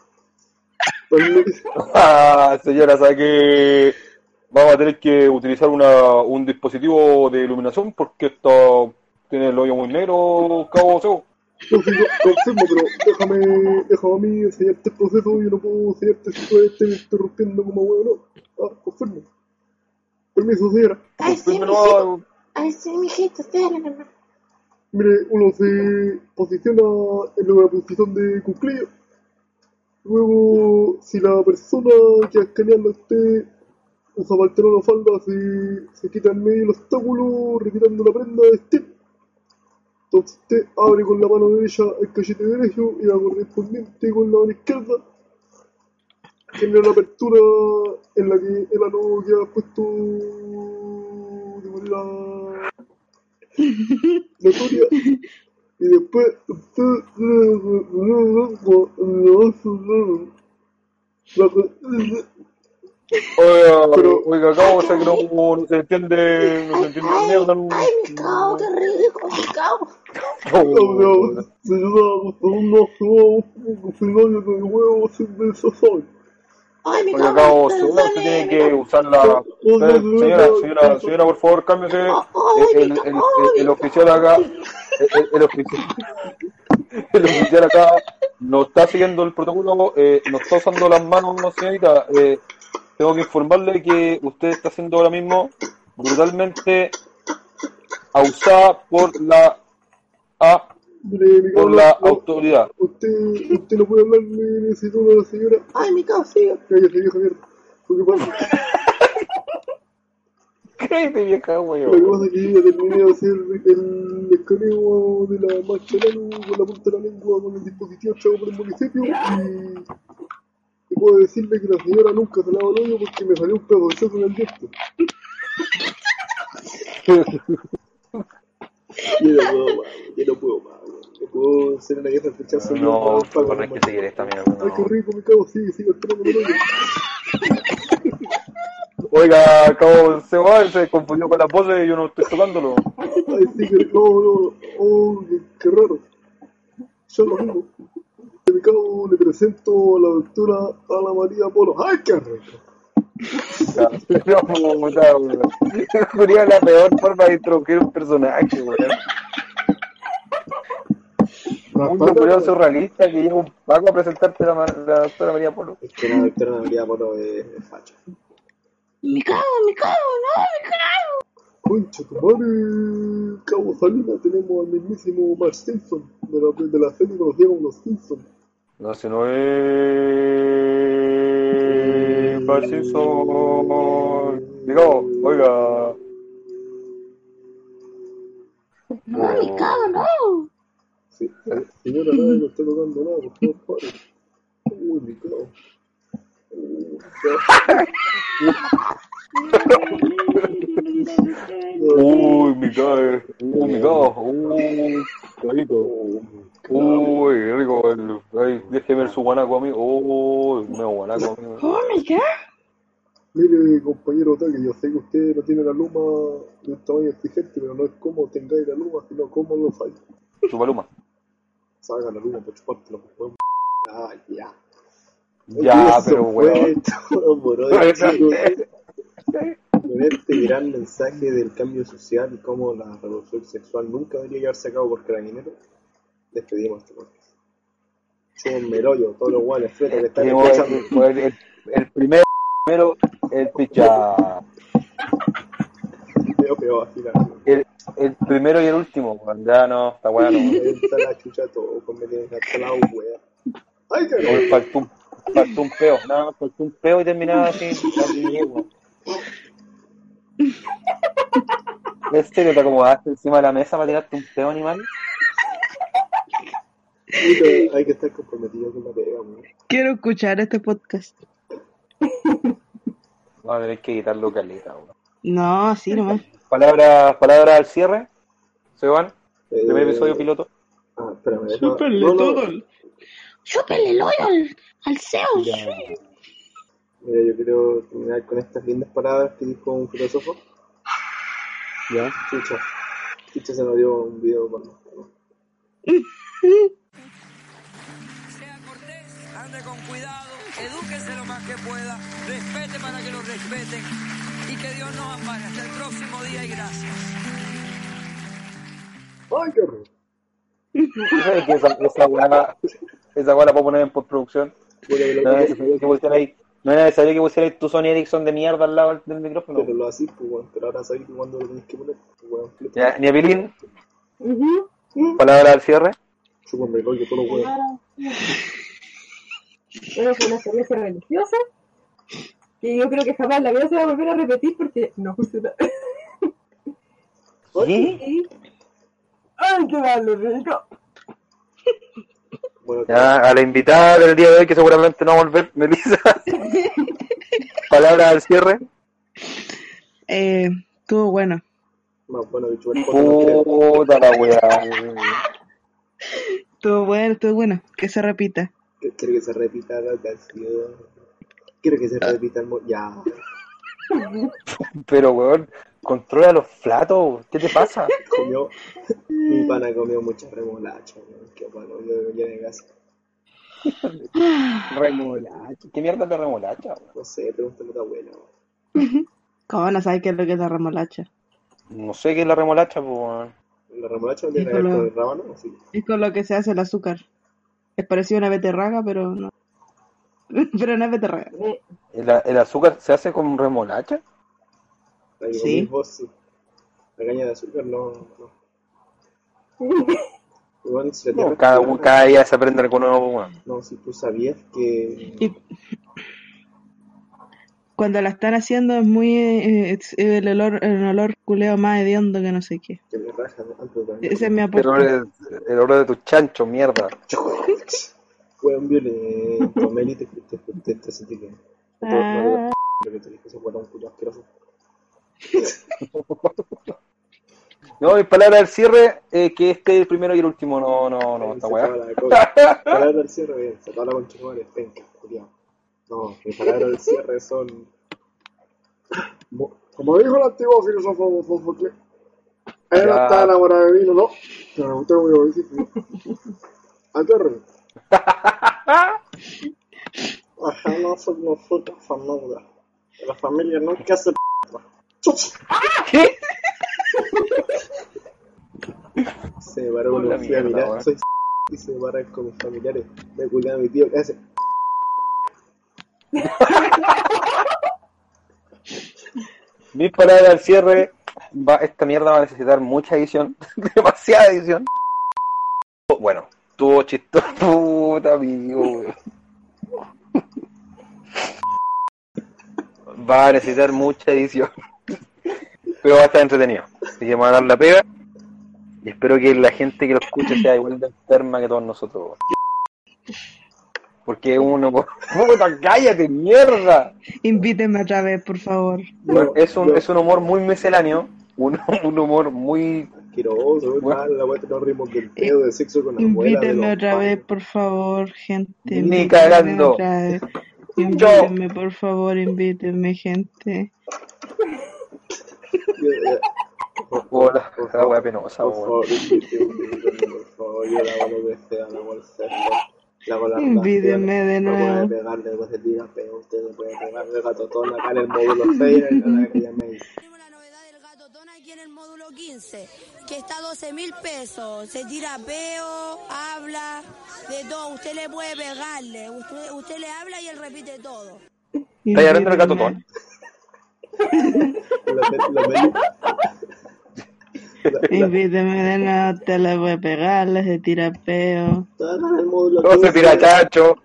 Ah, señora, ¿sabe que vamos a tener que utilizar una, un dispositivo de iluminación porque esto tiene el hoyo muy negro, cabo Seo? No, sí, yo confirmo, pero déjame, déjame a mí enseñarte el proceso. Yo no puedo enseñarte si tú estés interrumpiendo como bueno. Ah, confirmo. Permiso, señora. Ay, sí, mi Confírmelo hijita. a- Ay, sí, mi hijita, dale, hermano. Mire, uno se posiciona en la posición de cuclillas. Luego, si la persona que a usted usa pantalón o falda, se, se quita en medio el obstáculo retirando la prenda de estilo. Entonces usted abre con la mano derecha el cachete derecho y la correspondiente con la mano izquierda. Genera la apertura en la que el ano queda puesto de manera notoria y después Oiga, Pero- oiga, cabo, o sea que no, no se entiende, no se entiende Ay, mierda. no- ay, me cago, qué rico, me cago. no- Ay, me Oiga, cago. cabo, en Seo, los usted tiene que usar la... Señora, señora, señora, por favor, cámbiese. El, el, el, el oficial acá, el, el oficial, (laughs) el oficial acá no está siguiendo el protocolo, eh, no está usando las manos, señorita. Eh, tengo que informarle que usted está siendo ahora mismo brutalmente abusada por la A, mi por la autoridad. usted, usted no puede hablarle en ese tono a la señora. Ay, cago, frío. Cállate, vieja mierda. Lo que pasa, Cállate, vieja, lo que weón. pasa es que yo ya terminé de hacer el escaneo de la mancha de ano con la punta de la lengua con el dispositivo echado por el municipio y, y puedo decirle que la señora nunca se lava el hoyo porque me salió un choco en el diente. (laughs) Yo no puedo más, yo no puedo más, no puedo ser una vieja rechazo. No, no hay que seguir esta mierda. Ay, qué no. rico, me cago, sigue, sigue esperando el hoyo. (laughs) Oiga, cabo, se va, se confundió con la pose y yo no estoy tocándolo. Ay, sí, que no, no, oh, qué raro. Yo lo mismo. Me cago, le presento a la doctora Ana María Polo. ¡Ay, qué rico! No, weón. Sería la peor forma de introducir un personaje, weón. Un doctorado surrealista que llega un Paco a presentarte la, la doctora María Polo. Es que la doctora Ana María Polo es, es facha. Me cago, me cago, no, me cago. Concha, tu madre, Cabo Salina, tenemos al mismísimo Mark Simpson, de la, de la serie conocida como Los Simpsons. No, si no es... Parciso... Digo, oiga... No, me cago, no. Sí, señora, nadie no está tocando nada, por favor. Uy, mi cago. Uy, mi cago, uy, mi cago, uy, qué rico. Uy, qué rico. el- Ay, déjeme ver su guanaco a mí. Uy, me guanaco a mí. Oh, my God. Mire, compañero Otaque, yo sé que usted no tiene la luma de un tamaño exigente, pero no es como tengáis la luma, sino cómo lo falla. Chupaluma. Saca la luma para chupártela, pues, weón. Ah, ya. Ya, pero weón. (laughs) todo, brother, chicos. Con este gran mensaje del cambio social y cómo la revolución sexual nunca debería llevarse a cabo por carabineros, despedimos este podcast. Somos Meroyo, todos los guanes fretas que están escuchando. fue el, el- el primero, el picha. El, el primero y el último. Ya no, está bueno. Está la chucha todo, con hasta la wea. Ay, qué Oye, Faltó un, peo, nada más faltó un peo y terminaba así. (laughs) ¿En serio te acomodaste encima de la mesa para tirarte un peo animal? Hay que estar comprometido con la pega. Quiero escuchar este podcast. (laughs) Vamos a tener que quitarlo caleta, weón. No, así nomás. Palabras palabra al cierre. Soy Juan, primer Eh, episodio piloto. Ah, espérame. no, no, todo. Chúpele el hoyo al, al Zeus. Mira, yo quiero terminar con estas lindas palabras que dijo un filósofo. Ya. Chucha. Chucha se nos dio un video con Sea cortés, ande con cuidado, edúquese lo más que pueda, respete para que lo respeten y que Dios nos ampare. Hasta el próximo día y gracias. ¡Ay, qué horror! ¿Sabes (laughs) que esa, esa weá, esa weá la puedo poner en postproducción? No es necesario que pusierais, no es necesario que pusierais tu Sony Ericsson de mierda al lado del, micrófono. pero lo así, pues, weón. Pero ahora sabes que cuando lo tenés que poner, pues, weón. flipa. Ya, ni a Pilín, palabra al cierre. Chúpame el hoyo, todos los weón. Bueno, fue una experiencia religiosa que yo creo que jamás la vida se va a volver a repetir porque no (laughs) funciona. ¿Qué? ¡Ay, qué malo, rico! Bueno, Ya, a la invitada del día de hoy, que seguramente no va a volver, Melissa. (laughs) palabra al cierre. Eh, estuvo bueno. más bueno que. Puta la weá. Estuvo bueno, estuvo bueno. Que se repita. Quiero que se repita la canción. Quiero que se repita el mo... Ya. Pero weón, controla los platos. ¿Qué te pasa? (laughs) Comió... Mi pana comió mucha remolacha, weón. Qué bueno, yo de gas. (laughs) Remolacha. ¿Qué mierda de remolacha? weón? No sé, pregúntale a tu abuela, weón. (laughs) ¿Cómo no sabes qué es lo que es la remolacha? No sé qué es la remolacha, pues weón. ¿La remolacha no tiene que ver con el rábano? ¿O sí? Es con lo que se hace el azúcar. Es parecido a una beterraga, pero no. pero no es beterraga. ¿El, el azúcar se hace con remolacha? La que Sí. vos, sí. La caña de azúcar no... no. (laughs) Igual, si la No, tierra cada, plana, cada día se aprende algo nuevo, weón. No, si tú sabías que... Y cuando la están haciendo es muy. eh, es el olor, el olor culeo más hediondo que no sé qué. Que me raja antes de Ese es mi El aporte. olor de, el olor de tu chancho, mierda. (laughs) Weón violento, Meli, te, te, te, te, sentí que... Ah. Lo que te dije, ese weón culo asqueroso. No, mi palabra del cierre, eh, que este es el primero y el último, no, no, no, esta weá. (laughs) Palabra del cierre, bien. Se la tu madre, penca, culiao. No, mis palabras del cierre son... Como, dijo el antiguo filósofo Sófocles, él no está enamorado de mí, no, no. Pero usted voy a decir que... Aterre. Ajá, (laughs) no soy tan famosa. La familia nunca se... ¿Qué? Se me paró con Hola, un fui a mirar, soy (laughs) y se me para con mis familiares. Me culé a mi tío que hace... Mi palabra del cierre, va, esta mierda va a necesitar mucha edición, (laughs) demasiada edición. Bueno, tuvo chistoso, (laughs) puta amigo. Va a necesitar mucha edición, pero va a estar entretenido. Así que vamos a dar la pega y espero que la gente que lo escuche sea igual de enferma que todos nosotros. Porque uno, puta, (laughs) cállate, mierda. Invítenme otra vez, por favor. Bueno, es un, es un humor muy misceláneo, un, (laughs) un humor muy... Asqueroso, Bueno. la weá nos rimos del pedo, de sexo con la abuela. Invítenme otra vez, por favor, gente. Ni cagando. Invítenme, por favor, invítenme, gente. Hola, la wea penosa, Por favor, por favor, yo le hago lo que sea, le hago el sexo, le hago la Invítenme de Me nuevo. puede pegar, después se tira peo, usted le puede pegar de gatotón acá en el módulo 6, en la que llaméis. aquí en el módulo 15, que está a 12 mil pesos. Se tira peo, habla, de todo. Usted le puede pegarle. Usted, usted le habla y él repite todo. ¿Estás hablando del gatotón? Invíteme de nuevo, (laughs) te la voy a pegar, se tira peo. No se tira chacho.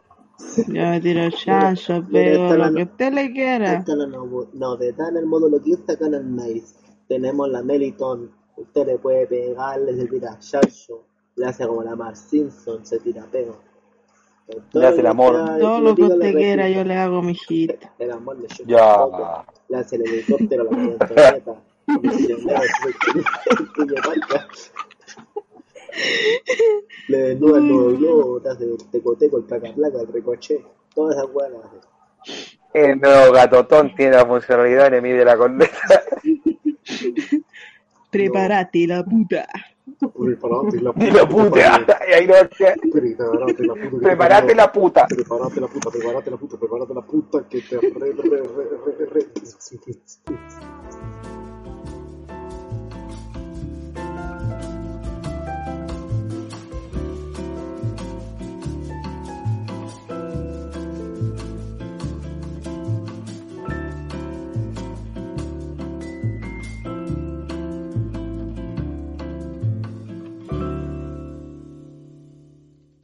Yo me tiro chancho, pego, está la- lo que usted le quiera. Esta es la no- novedad en el módulo 15 acá en el maíz. Tenemos la Meliton. Usted le puede pegarle, se tira chacho. Le hace como la Mar Simpson, se tira pego. Le hace el amor. Todo lo que usted quiera, yo le hago, mijito. El amor le Ya. Le hace el helicóptero, la (laughs) se (laughs) le desnuda el nuevo globo, te hace el tecoteco, el placa-placa, el recoche. Todas esas weas las hace. El nuevo gatotón tiene la funcionalidad de mide la corneta. (laughs) Preparate la puta. Preparate la puta. Ahí no Preparate la puta. Preparate la puta. Preparate la puta, preparate la puta, preparate la puta que te re, re, re, re, re.